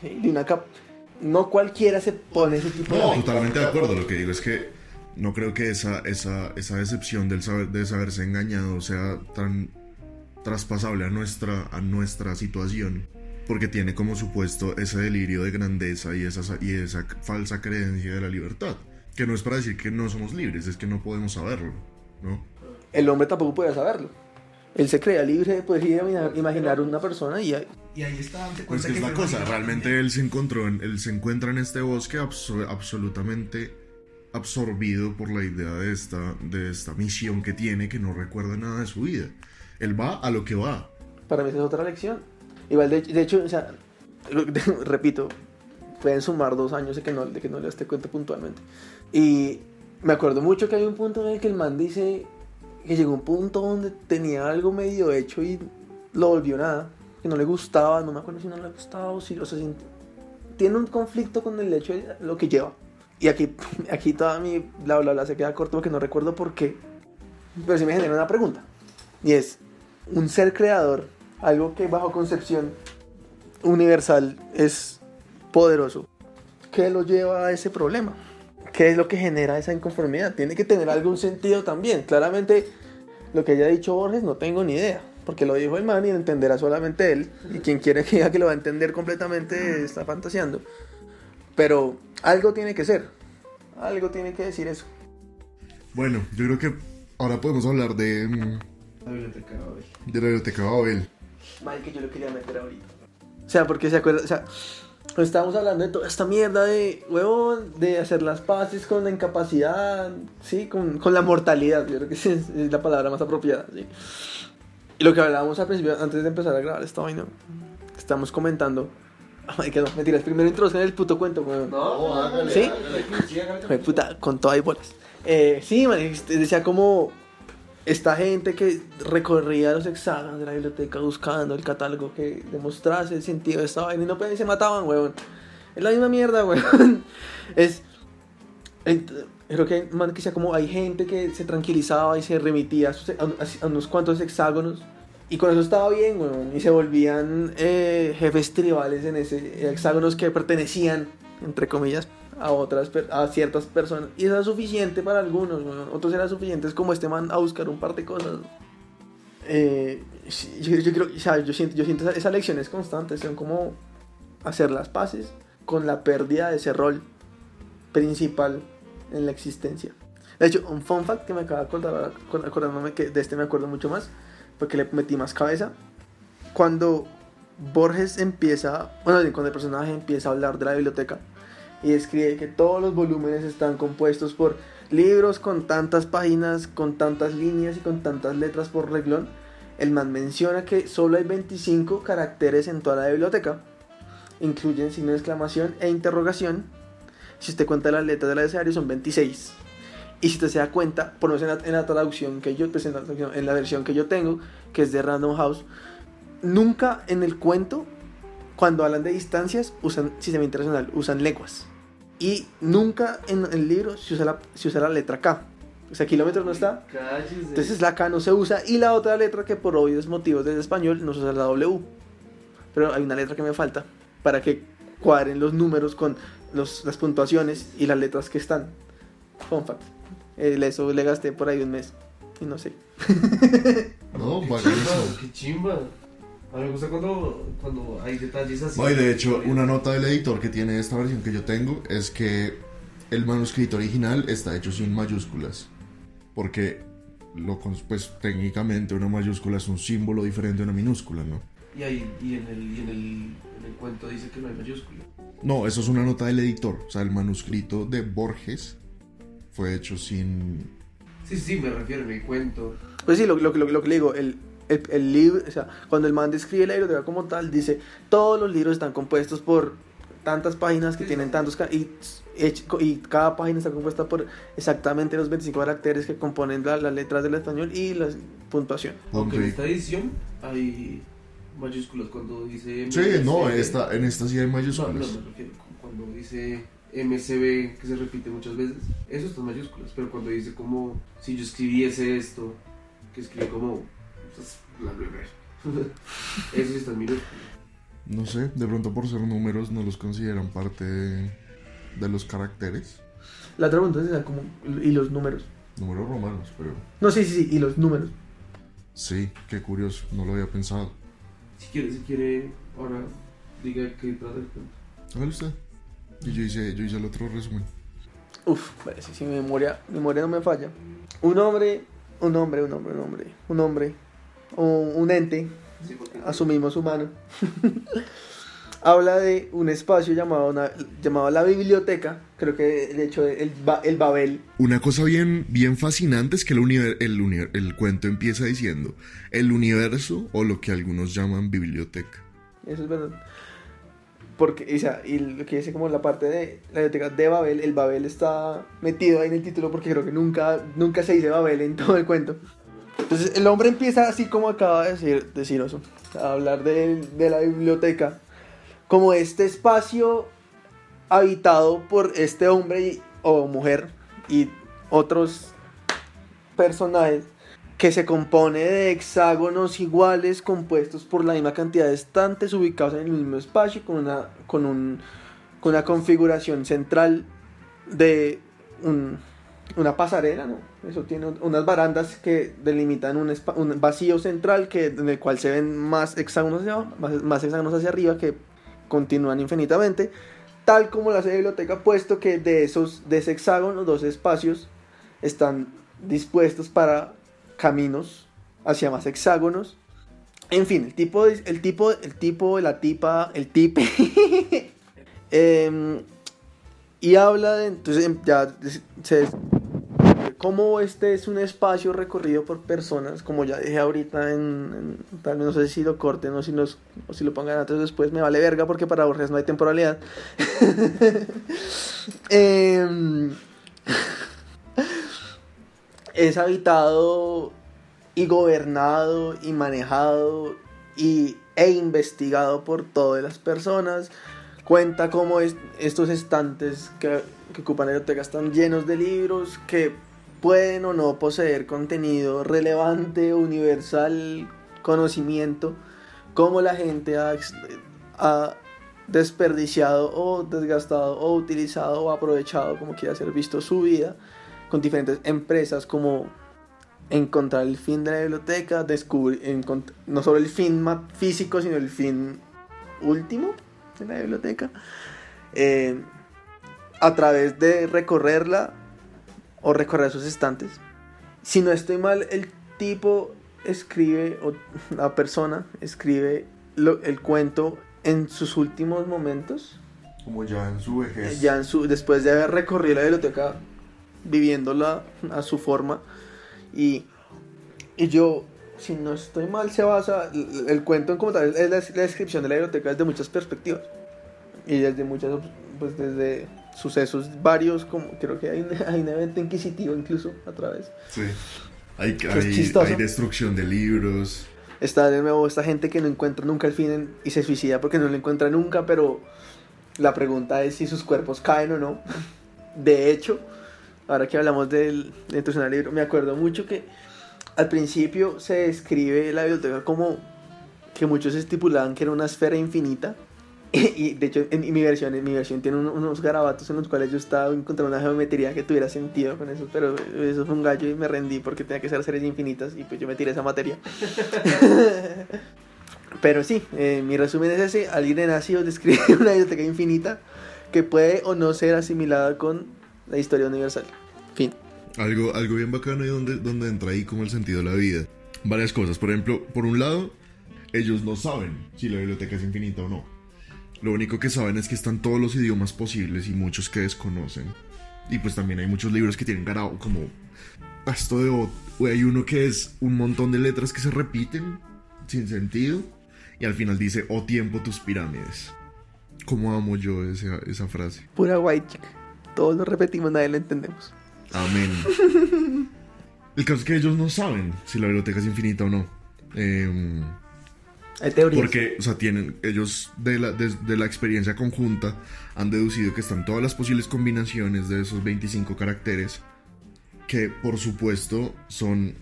¿sí? de una cap no cualquiera se pone ese tipo No, de totalmente de acuerdo. Lo que digo es que no creo que esa, esa, esa decepción del saber, de saberse engañado sea tan traspasable a nuestra, a nuestra situación. Porque tiene como supuesto ese delirio de grandeza y esa, y esa falsa creencia de la libertad. Que no es para decir que no somos libres, es que no podemos saberlo, ¿no? El hombre tampoco podía saberlo. Él se creía libre de poder imaginar, imaginar una persona y, Y ahí está, Pues que es la cosa, realmente él se encontró, en, él se encuentra en este bosque abso- absolutamente absorbido por la idea de esta, de esta misión que tiene que no recuerda nada de su vida. Él va a lo que va. para mí esa es otra lección. Igual, de, de hecho, o sea, repito, pueden sumar dos años de que no, de que no le cuento puntualmente. Y me acuerdo mucho que hay un punto en el que el man dice que llegó un punto donde tenía algo medio hecho y lo volvió nada, que no le gustaba, no me acuerdo si no le gustaba o si, o sea, si- tiene un conflicto con el hecho de lo que lleva. Y aquí, aquí toda mi bla bla bla se queda corto porque no recuerdo por qué. Pero sí me genera una pregunta. Y es, un ser creador, algo que bajo concepción universal es poderoso, ¿qué lo lleva a ese problema? ¿Qué es lo que genera esa inconformidad? Tiene que tener algún sentido también. Claramente, lo que haya dicho Borges no tengo ni idea, porque lo dijo el man y lo entenderá solamente él. Y quien quiera que diga que lo va a entender completamente está fantaseando. Pero algo tiene que ser, algo tiene que decir eso. Bueno, yo creo que ahora podemos hablar de, mm, La biblioteca de Babel. de la biblioteca de Babel. Mal que yo lo quería meter ahorita. O sea, porque se acuerda, o sea, estábamos hablando de toda esta mierda de, huevón, de hacer las paces con la incapacidad, sí, con, con la mortalidad, yo creo que es, es la palabra más apropiada, sí. Y lo que hablábamos al principio, antes de empezar a grabar esta vaina, que estamos comentando, ay, que no, mentiras, primero introducción el puto cuento, huevón. No, hágale, ¿Sí? hágale, sí, hágale. Puta, con todas y bolas. Eh, sí, man, este, decía como esta gente que recorría los hexágonos de la biblioteca buscando el catálogo que demostrase el sentido de esta vaina y no y se mataban, weón. Es la misma mierda, weón. Es. Creo que, man, que sea como hay gente que se tranquilizaba y se remitía a unos cuantos hexágonos y con eso estaba bien, weón. Y se volvían eh, jefes tribales en ese hexágonos que pertenecían, entre comillas, a otras, a ciertas personas. Y eso era suficiente para algunos, weón. Otros eran suficientes como este man a buscar un par de cosas. Eh, yo, yo creo, o sea, yo siento, yo siento esa- esas lecciones constantes, son como hacer las paces con la pérdida de ese rol principal en la existencia. De hecho, un fun fact que me acaba de acordar, acordándome que de este me acuerdo mucho más, porque le metí más cabeza. Cuando Borges empieza, bueno, cuando el personaje empieza a hablar de la biblioteca y describe que todos los volúmenes están compuestos por libros con tantas páginas, con tantas líneas y con tantas letras por reglón, el man menciona que solo hay 25 caracteres en toda la biblioteca. Incluyen signo de exclamación e interrogación. Si usted cuenta las letras del abecedario son 26. Y si usted se da cuenta, por lo menos en la, traducción que yo, pues en la, en la versión que yo tengo, que es de Random House, nunca en el cuento, cuando hablan de distancias, usan sistema internacional, usan lenguas. Y nunca en el libro se usa la, se usa la letra K. O sea, kilómetros no está. Entonces la K no se usa. Y la otra letra que por obvios motivos del español no se usa la W. Pero hay una letra que me falta para que cuadren los números con los- las puntuaciones y las letras que están. Fun fact. Eh, eso le gasté por ahí un mes. Y no sé. No, chimba, qué chimba. A mí me gusta cuando, cuando hay detalles así. No, y de hecho, una nota del editor que tiene esta versión que yo tengo es que el manuscrito original está hecho sin mayúsculas. Porque, lo, pues técnicamente una mayúscula es un símbolo diferente a una minúscula, ¿no? Y, ahí, y, en el, y en, el, en el cuento dice que no hay mayúscula. No, eso es una nota del editor. O sea, el manuscrito de Borges fue hecho sin... Sí, sí, me refiero en el cuento. Pues sí, lo, lo, lo, lo que le digo, el, el, el libro, o sea, cuando el man describe la biblioteca como tal, dice, todos los libros están compuestos por tantas páginas que Sí. tienen tantos, ca- y, y cada página está compuesta por exactamente los 25 caracteres que componen la- las letras del español y la puntuación. Aunque en Ok. esta edición hay mayúsculas cuando dice... Sí, no, esta, en esta sí hay No, no, mayúsculas. me refiero cuando dice MCB, que se repite muchas veces, eso está en mayúsculas, pero cuando dice como, si yo escribiese esto, que escribe como, pues, bla, bla, bla. eso sí está en. No sé, de pronto por ser números no los consideran parte de, de los caracteres. La otra pregunta es como, y los números. Números romanos, pero... No, sí, sí, sí, y los números. Sí, qué curioso, no lo había pensado. Si quiere, si quiere, ahora diga que trata el cuento. Hágalo usted. Y yo hice, yo hice el otro resumen. Uf, parece, si mi memoria, mi memoria no me falla. Un hombre, un hombre, un hombre, un hombre, un hombre, un, un ente, Sí, asumimos humano, habla de un espacio llamado, una- llamado la biblioteca, creo que de hecho el, el Babel, Una cosa bien, bien fascinante es que el, univer- el, uni- el cuento empieza diciendo el universo o lo que algunos llaman biblioteca. eso es verdad. Porque, o sea, y lo que dice como la parte de la biblioteca de Babel, el Babel está metido ahí en el título porque creo que nunca, nunca se dice Babel en todo el cuento. Entonces el hombre empieza así como acaba de decir, decir Oso, a hablar de, la biblioteca como este espacio habitado por este hombre o mujer y otros personajes que se compone de hexágonos iguales compuestos por la misma cantidad de estantes ubicados en el mismo espacio con una, con un, con una configuración central de un- una pasarela, ¿no? Eso tiene un- unas barandas que delimitan un, un vacío central que, en el cual se ven más hexágonos hacia más, hexágonos hacia arriba que continúan infinitamente, tal como la biblioteca, puesto que de esos de dos espacios están dispuestos para caminos hacia más hexágonos. En fin, el tipo, el tipo, el tipo, la tipa, el tipe. Em, y habla de, entonces em, ya se, cómo este es un espacio recorrido por personas, como ya dije ahorita en, tal vez no sé si lo corten o si, los, o si lo pongan antes o después, me vale verga porque para Borges no hay temporalidad. Em, es habitado y gobernado y manejado y, e investigado por todas las personas. Cuenta cómo es- estos estantes que, que ocupan la biblioteca están llenos de libros que pueden o no poseer contenido relevante, universal, conocimiento, cómo la gente ha, desperdiciado o desgastado o utilizado o aprovechado, como quiera ser visto, su vida con diferentes empresas como encontrar el fin de la biblioteca, descubrir no solo el fin físico, sino el fin último de la biblioteca, eh, a través de recorrerla o recorrer sus estantes. Si no estoy mal, el tipo escribe, o la persona escribe lo- el cuento en sus últimos momentos, Como ya en su vejez. ya en su, después de haber recorrido la biblioteca, viviéndola a su forma. Y, y yo, si no estoy mal, se basa, el, el cuento en como tal, es la, la descripción de la biblioteca desde muchas perspectivas. Y desde muchas, pues desde sucesos varios, como creo que hay, un- hay un evento inquisitivo incluso a través. Sí. Hay, hay, hay destrucción de libros. Está de nuevo esta gente que no encuentra nunca el fin y se suicida porque no lo encuentra nunca, pero la pregunta es si sus cuerpos caen o no. De hecho, ahora que hablamos del, de introducción al libro, me acuerdo mucho que al principio se describe la biblioteca como que muchos estipulaban que era una esfera infinita. Y de hecho, en mi versión, en mi versión tiene un- unos garabatos en los cuales yo estaba encontrando una geometría que tuviera sentido con eso, pero eso fue un gallo y me rendí porque tenía que ser series infinitas y pues yo me tiré esa materia. pero sí, eh, mi resumen es ese: alguien de nacido describe una biblioteca infinita que puede o no ser asimilada con la historia universal. Fin. Algo, algo bien bacano y donde, donde entra ahí como el sentido de la vida. Varias cosas. Por ejemplo, por un lado, ellos no saben si la biblioteca es infinita o no. Lo único que saben es que están todos los idiomas posibles y muchos que desconocen. Y pues también hay muchos libros que tienen ganado como... Esto de... o- hay uno que es un montón de letras que se repiten sin sentido. Y al final dice, oh tiempo tus pirámides. ¿Cómo amo yo esa, esa frase? Pura white chick. Todos lo repetimos, nadie lo entendemos. Amén. El caso es que ellos no saben si la biblioteca es infinita o no. Em, Hay teorías. porque, o sea, tienen, ellos de la, de, de la experiencia conjunta han deducido que están todas las posibles combinaciones de esos 25 caracteres, que por supuesto son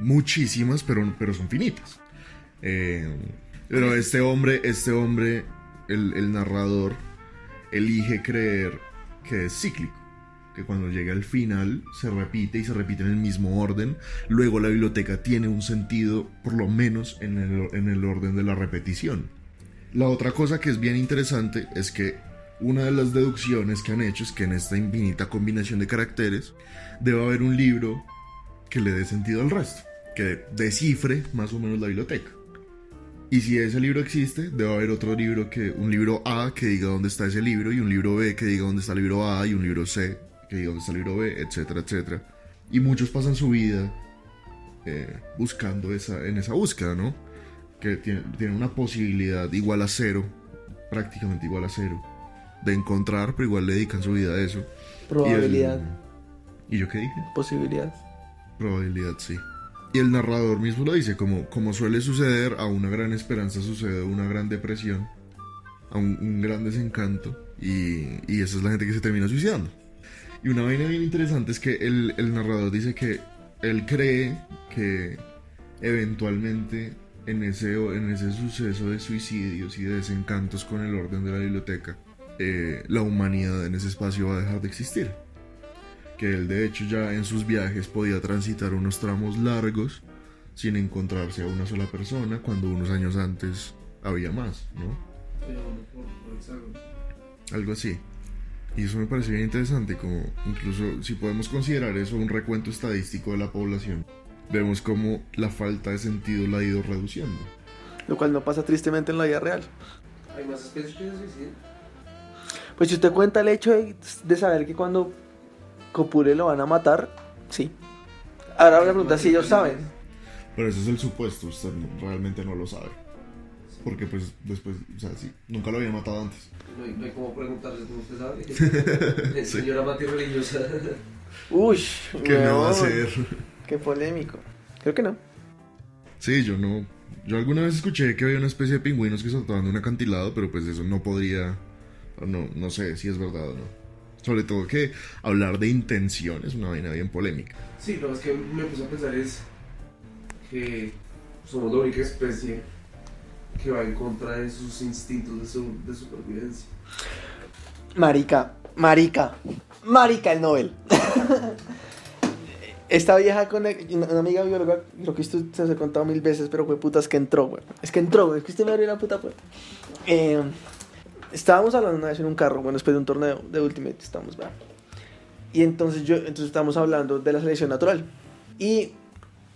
muchísimas, pero, pero son finitas. Em, pero este hombre, este hombre, el, el narrador, elige creer que es cíclico que cuando llega al final se repite y se repite en el mismo orden. Luego la biblioteca tiene un sentido, por lo menos en el, en el orden de la repetición. La otra cosa que es bien interesante es que una de las deducciones que han hecho es que en esta infinita combinación de caracteres debe haber un libro que le dé sentido al resto, que descifre más o menos la biblioteca. Y si ese libro existe, debe haber otro libro que, un libro A que diga dónde está ese libro, y un libro B que diga dónde está el libro A, y un libro C que dónde está el libro B, etcétera, etcétera. Y muchos pasan su vida eh, buscando esa, en esa búsqueda, ¿no? Que tiene, tiene una posibilidad igual a cero, prácticamente igual a cero, de encontrar, pero igual le dedican su vida a eso. Y el- Probabilidad, ¿Y yo qué dije? posibilidad. Probabilidad, sí. Y el narrador mismo lo dice, como, como suele suceder, a una gran esperanza sucede una gran depresión, a un, un gran desencanto, y, y esa es la gente que se termina suicidando. Y una vaina bien interesante es que el, el narrador dice que él cree que eventualmente en ese, en ese suceso de suicidios y de desencantos con el orden de la biblioteca, eh, la humanidad en ese espacio va a dejar de existir que él de hecho ya en sus viajes podía transitar unos tramos largos sin encontrarse a una sola persona cuando unos años antes había más, ¿no? Algo así. Y eso me parece bien interesante, como incluso si podemos considerar eso un recuento estadístico de la población, vemos como la falta de sentido la ha ido reduciendo. Lo cual no pasa tristemente en la vida real. ¿Hay más especies que se suicidan? Pues si usted cuenta el hecho de, de saber que cuando Copure lo van a matar, sí. Ahora la pregunta es si ellos saben. Pero ese es el supuesto, usted realmente no lo sabe. Porque pues después, o sea, sí, nunca lo había matado antes. No hay, no hay como preguntarles cómo usted sabe. Señora Mati religiosa. Uy, ¿Qué me va a hacer? Qué polémico. Creo que no. Sí, yo no. Yo alguna vez escuché que había una especie de pingüinos que saltaban de un acantilado, pero pues eso no podría. No, no sé si es verdad o no. Sobre todo que hablar de intención es una vaina bien polémica. Sí, lo que me puse a pensar es que somos la única especie que va en contra de sus instintos de, su- de supervivencia. Marica, marica, marica el Nobel. Esta vieja con una, amiga bióloga, creo que esto se os he contado mil veces, pero fue putas que entró, güey. Es que entró, es que usted me abrió la puta puerta. Eh, estábamos hablando una vez en un carro, bueno, después de un torneo de Ultimate, estamos, va. Y entonces yo, entonces estamos hablando de la selección natural. Y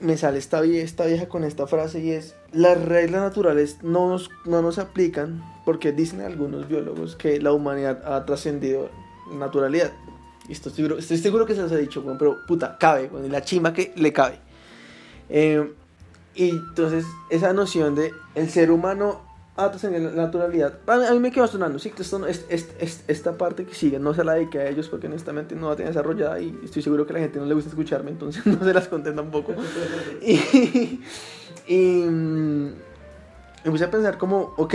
me sale esta, vie- esta vieja con esta frase y es, las reglas naturales no nos, no nos aplican porque dicen algunos biólogos que la humanidad ha trascendido naturalidad. Y esto estoy, seguro- estoy seguro que se los he dicho, pero puta, cabe, y la chimba que le cabe. Eh, y entonces esa noción de el ser humano ha trascendido la naturalidad, a mí, a me quedó sonando, sí, esto no- es, es- es- esta parte que sigue no se la dediqué a ellos porque honestamente no la tienen desarrollada y estoy seguro que a la gente no le gusta escucharme, entonces no se las conté tampoco. y, y mm, empecé a pensar como, ok,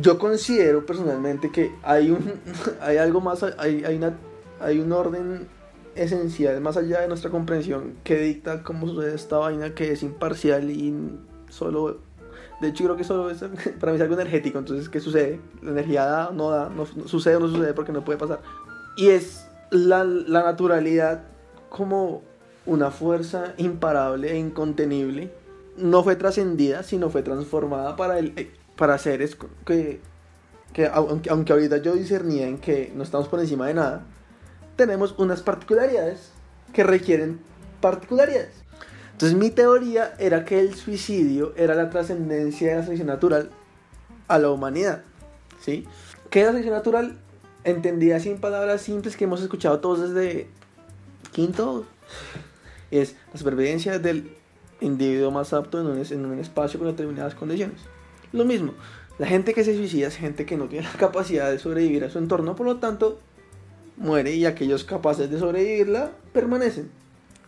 yo considero personalmente que hay un hay algo más hay, hay una hay un orden esencial más allá de nuestra comprensión que dicta cómo sucede esta vaina que es imparcial y solo de hecho creo que solo es para mí es algo energético entonces qué sucede la energía da no da no, no sucede o no sucede porque no puede pasar. Y es la, la naturalidad como una fuerza imparable e incontenible. No fue trascendida sino fue transformada para el eh, para seres que que aunque, aunque ahorita yo discernía en que no estamos por encima de nada tenemos unas particularidades que requieren particularidades. Entonces mi teoría era que el suicidio era la trascendencia de la selección natural a la humanidad. ¿Sí? ¿Qué es la selección natural? Entendida sin palabras simples que hemos escuchado todos desde quinto. Es la supervivencia del individuo más apto en un, en un espacio con determinadas condiciones. Lo mismo, la gente que se suicida es gente que no tiene la capacidad de sobrevivir a su entorno, por lo tanto muere y aquellos capaces de sobrevivirla permanecen.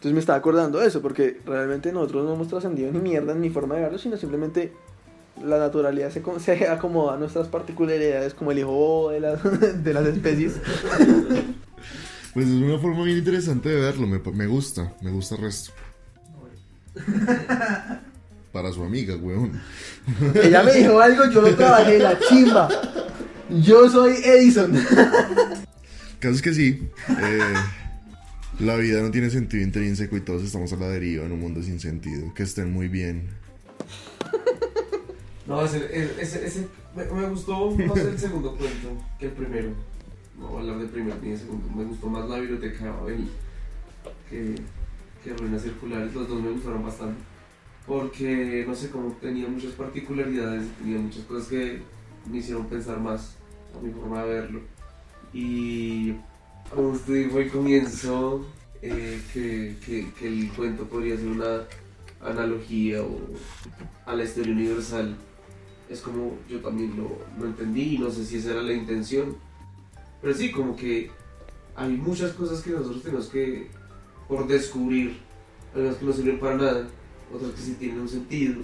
Entonces me estaba acordando de eso, porque realmente nosotros no hemos trascendido ni mierda ni forma de verlo, sino simplemente la naturalidad se, se acomoda a nuestras particularidades como el hijo de las, de las especies. Pues es una forma bien interesante de verlo, me, me gusta, me gusta el resto. Para su amiga, weón. Ella me dijo algo, yo lo trabajé, la chimba. Yo soy Edison. El caso es que sí, eh, la vida no tiene sentido intrínseco y todos estamos a la deriva en un mundo sin sentido. Que estén muy bien. No, ese, ese, ese- me, me gustó más el segundo cuento que el primero. No voy a hablar del primero ni del segundo. Me gustó más la biblioteca de Babel que, que Ruinas Circulares. Los dos me gustaron bastante. Porque, no sé, como tenía muchas particularidades, tenía muchas cosas que me hicieron pensar más a mi forma de verlo. Y como usted dijo al comienzo, eh, que, que, el cuento podría ser una analogía o a la historia universal. Es como yo también lo, lo entendí y no sé si esa era la intención. Pero sí como que hay muchas cosas que nosotros tenemos que por descubrir algunas que no sirven para nada otras que sí tienen un sentido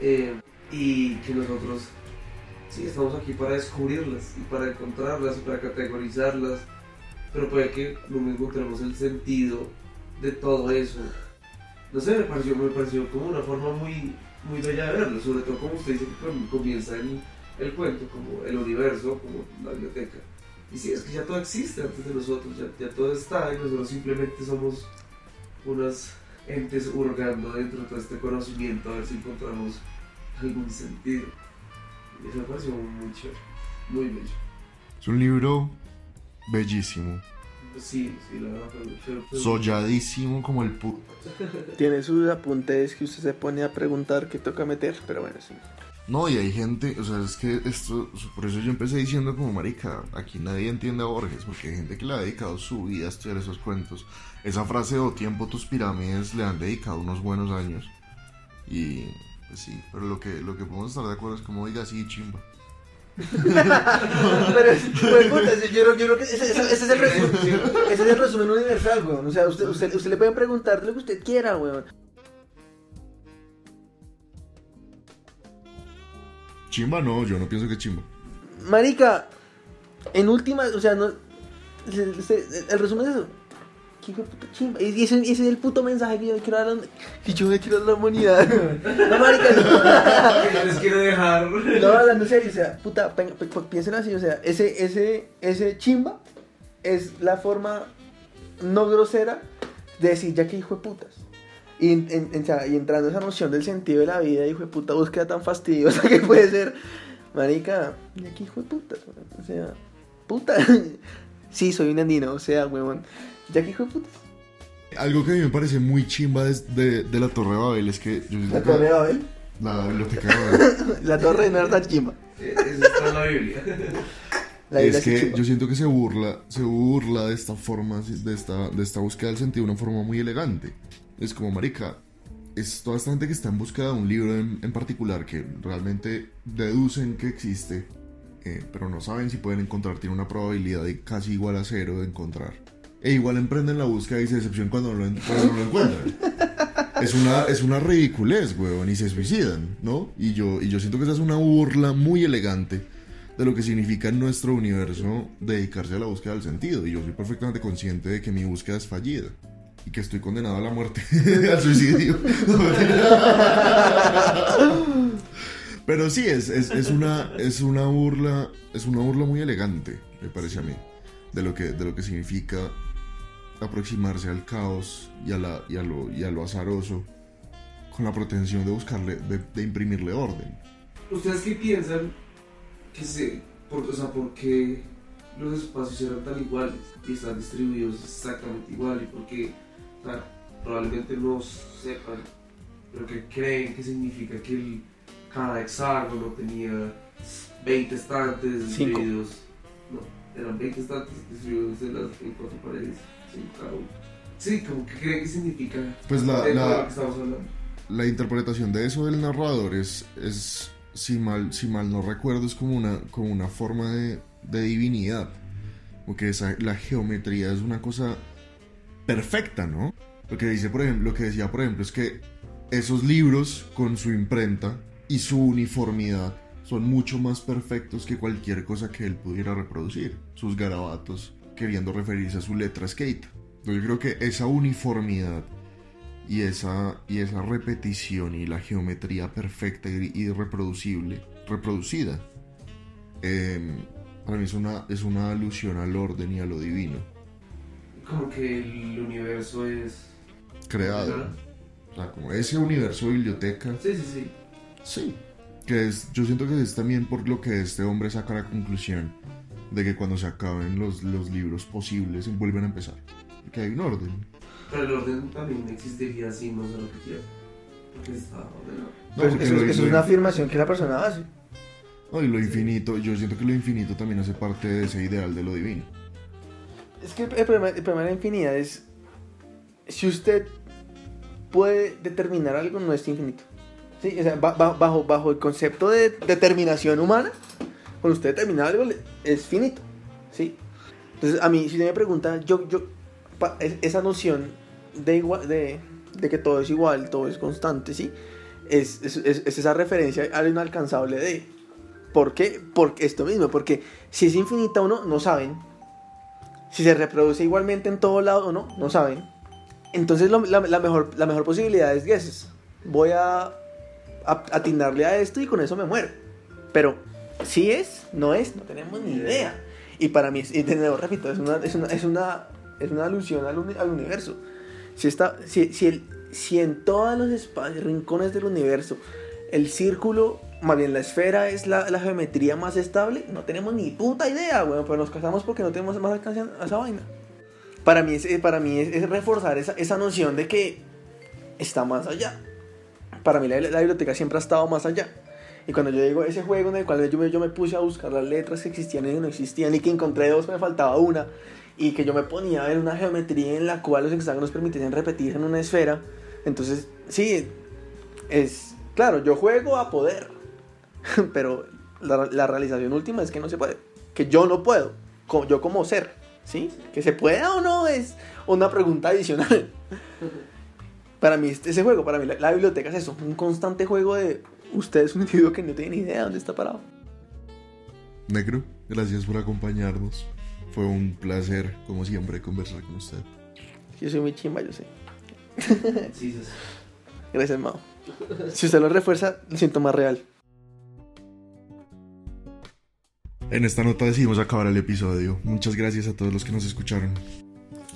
eh, y que nosotros sí estamos aquí para descubrirlas y para encontrarlas y para categorizarlas pero puede que no encontremos el sentido de todo eso no sé, me pareció, me pareció como una forma muy, muy bella de verlo, sobre todo como usted dice que com- comienza el, el cuento, como el universo, como la biblioteca. Y sí, es que ya todo existe antes de nosotros, ya, ya todo está y nosotros simplemente somos unas entes hurgando dentro de todo este conocimiento a ver si encontramos algún sentido. Y eso me pareció muy chévere, muy bello. Es un libro bellísimo, Sí, sí, la verdad fue, solladísimo como el puto. Tiene sus apuntes que usted se pone a preguntar que toca meter, pero bueno, sí. No, y hay gente, o sea, es que esto, por eso yo empecé diciendo como marica, aquí nadie entiende a Borges, porque hay gente que le ha dedicado su vida a estudiar esos cuentos. Esa frase o tiempo tus pirámides le han dedicado unos buenos años. Y pues sí, pero lo que, lo que podemos estar de acuerdo es como diga sí, chimba. Pero, pues, puta, yo, creo- yo creo que ese, ese- ese es el resumen, ese es el resumen universal, weón. O sea, usted, usted, usted le puede preguntar lo que usted quiera, weón. Chimba no, yo no pienso que chimba. Marica, en última, o sea, no. se- se- el resumen es eso. ¿Qué hijo de puta chimba? Y ese, ese es el puto mensaje que yo quiero dar a la, que yo le quiero dar a la humanidad. No, marica, no. Yo les quiero dejar. No, hablando en serio, o sea, puta, piensen así, o sea, ese, ese, ese chimba es la forma no grosera de decir, ya que hijo de putas. Y, en- en- en- o sea, y entrando en esa noción del sentido de la vida, hijo de puta, búsqueda tan fastidiosa que puede ser, marica, ya que hijo de putas, weón, o sea, puta. Sí, soy un andino, o sea, huevón, ya que hijo de putas. Algo que a mí me parece muy chimba de, de- de la Torre de Babel es que... yo La torre de Babel, La biblioteca de Babel. la torre no era tan chimba. Eh, Eso está en la Biblia. La Biblia es que chimba. yo siento que se burla, se burla de esta forma, de esta, de esta búsqueda del sentido de una forma muy elegante. Es como, marica, es toda esta gente que está en busca de un libro en, en particular que realmente deducen que existe, eh, pero no saben si pueden encontrar, tiene una probabilidad de casi igual a cero de encontrar. E igual emprenden la búsqueda y se decepcionan cuando no lo, encuentran. Es una, es una ridiculez, weón, y se suicidan, ¿no? Y yo, y yo siento que esa es una burla muy elegante de lo que significa en nuestro universo dedicarse a la búsqueda del sentido. Y yo soy perfectamente consciente de que mi búsqueda es fallida y que estoy condenado a la muerte, al suicidio. Pero sí, es, es, es, una, es una burla, es una burla muy elegante, me parece a mí, de lo que, de lo que significa aproximarse al caos y a, la, y a, lo, y a lo azaroso con la pretensión de buscarle, de, de imprimirle orden. ¿Ustedes qué piensan que se, por, o sea, por qué los espacios eran tan iguales y están distribuidos exactamente igual y por qué o sea, probablemente no sepan, pero que creen que significa que el, cada hexágono tenía 20 estantes Cinco. distribuidos, no, eran 20 estantes distribuidos en, las, en cuatro paredes, Sí, como que creen que significa Pues la- la-. La interpretación de eso del narrador es, es si, mal, si mal no recuerdo, es como una, como una forma de, de divinidad. Porque esa, la geometría es una cosa perfecta, ¿no? Lo que, dice, por ejemplo, lo que decía, por ejemplo, es que esos libros con su imprenta y su uniformidad son mucho más perfectos que cualquier cosa que él pudiera reproducir. Sus garabatos queriendo referirse a su letra skate. Entonces yo creo que esa uniformidad y esa, y esa repetición y la geometría perfecta y, y reproducible, reproducida, eh, para mí es una, es una alusión al orden y a lo divino, Como que el universo es... creado. O sea, como ese universo biblioteca, Sí, sí, sí. sí. Que es, yo siento que es también por lo que este hombre saca la conclusión de que cuando se acaben los, los libros posibles vuelven a empezar. Que hay un orden. Pero el orden también existiría si no se repitiera. Porque está ordenado. No, Pues porque eso, lo- eso es lo- una afirmación que la persona hace. no, y lo infinito, yo siento que lo infinito también hace parte de ese ideal de lo divino. Es que el, problema, el problema de la infinidad es, si usted puede determinar algo, no es infinito. ¿Sí? O sea, ba- ba- bajo, bajo el concepto de determinación humana, cuando usted determina algo, es finito. ¿sí? Entonces, a mí, si usted me pregunta, yo, yo, esa noción de, igual, de, de que todo es igual, todo es constante, ¿sí? Es, es, es- es esa referencia al inalcanzable de... ¿Por qué? Porque esto mismo, porque si es infinita o no, no saben. Si se reproduce igualmente en todo lado o no, no saben. Entonces lo- la, mejor, la mejor posibilidad es guesses. Voy a, a atinarle a esto y con eso me muero. Pero si es, no es, no tenemos ni idea. Y para mí, y de nuevo repito, es una, es una, es una, es una alusión al, uni- al universo. Si, está, si, si, el, si en todos los espacios, rincones del universo, el círculo, más bien la esfera es la, la geometría más estable, no tenemos ni puta idea, weón, pero nos casamos porque no tenemos más alcance a esa vaina. Para mí es, eh, para mí es, es reforzar esa, esa noción de que está más allá. Para mí la, la biblioteca siempre ha estado más allá. Y cuando yo digo ese juego en el cual yo me, yo me puse a buscar las letras que existían y no existían y que encontré dos, me faltaba una, y que yo me ponía a ver una geometría en la cual los hexágonos permitían repetirse en una esfera, entonces sí, es claro, yo juego a poder, pero la, la realización última es que no se puede, que yo no puedo, yo como ser, ¿sí? Que se pueda o no es una pregunta adicional. Para mí, este- ese juego, para mí, la, la biblioteca es eso, un constante juego de usted es un individuo que no tiene ni idea de dónde está parado. Negro, gracias por acompañarnos. Fue un placer, como siempre, conversar con usted. Yo soy muy chimba, yo sé. Sí, sí, sí. Gracias, Mao. Si usted lo refuerza, lo siento más real. En esta nota decidimos acabar el episodio. Muchas gracias a todos los que nos escucharon.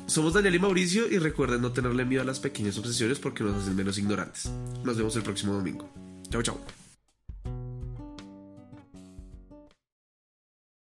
Somos Daniel y Mauricio y recuerden no tenerle miedo a las pequeñas obsesiones porque nos hacen menos ignorantes. Nos vemos el próximo domingo. Chao, chao.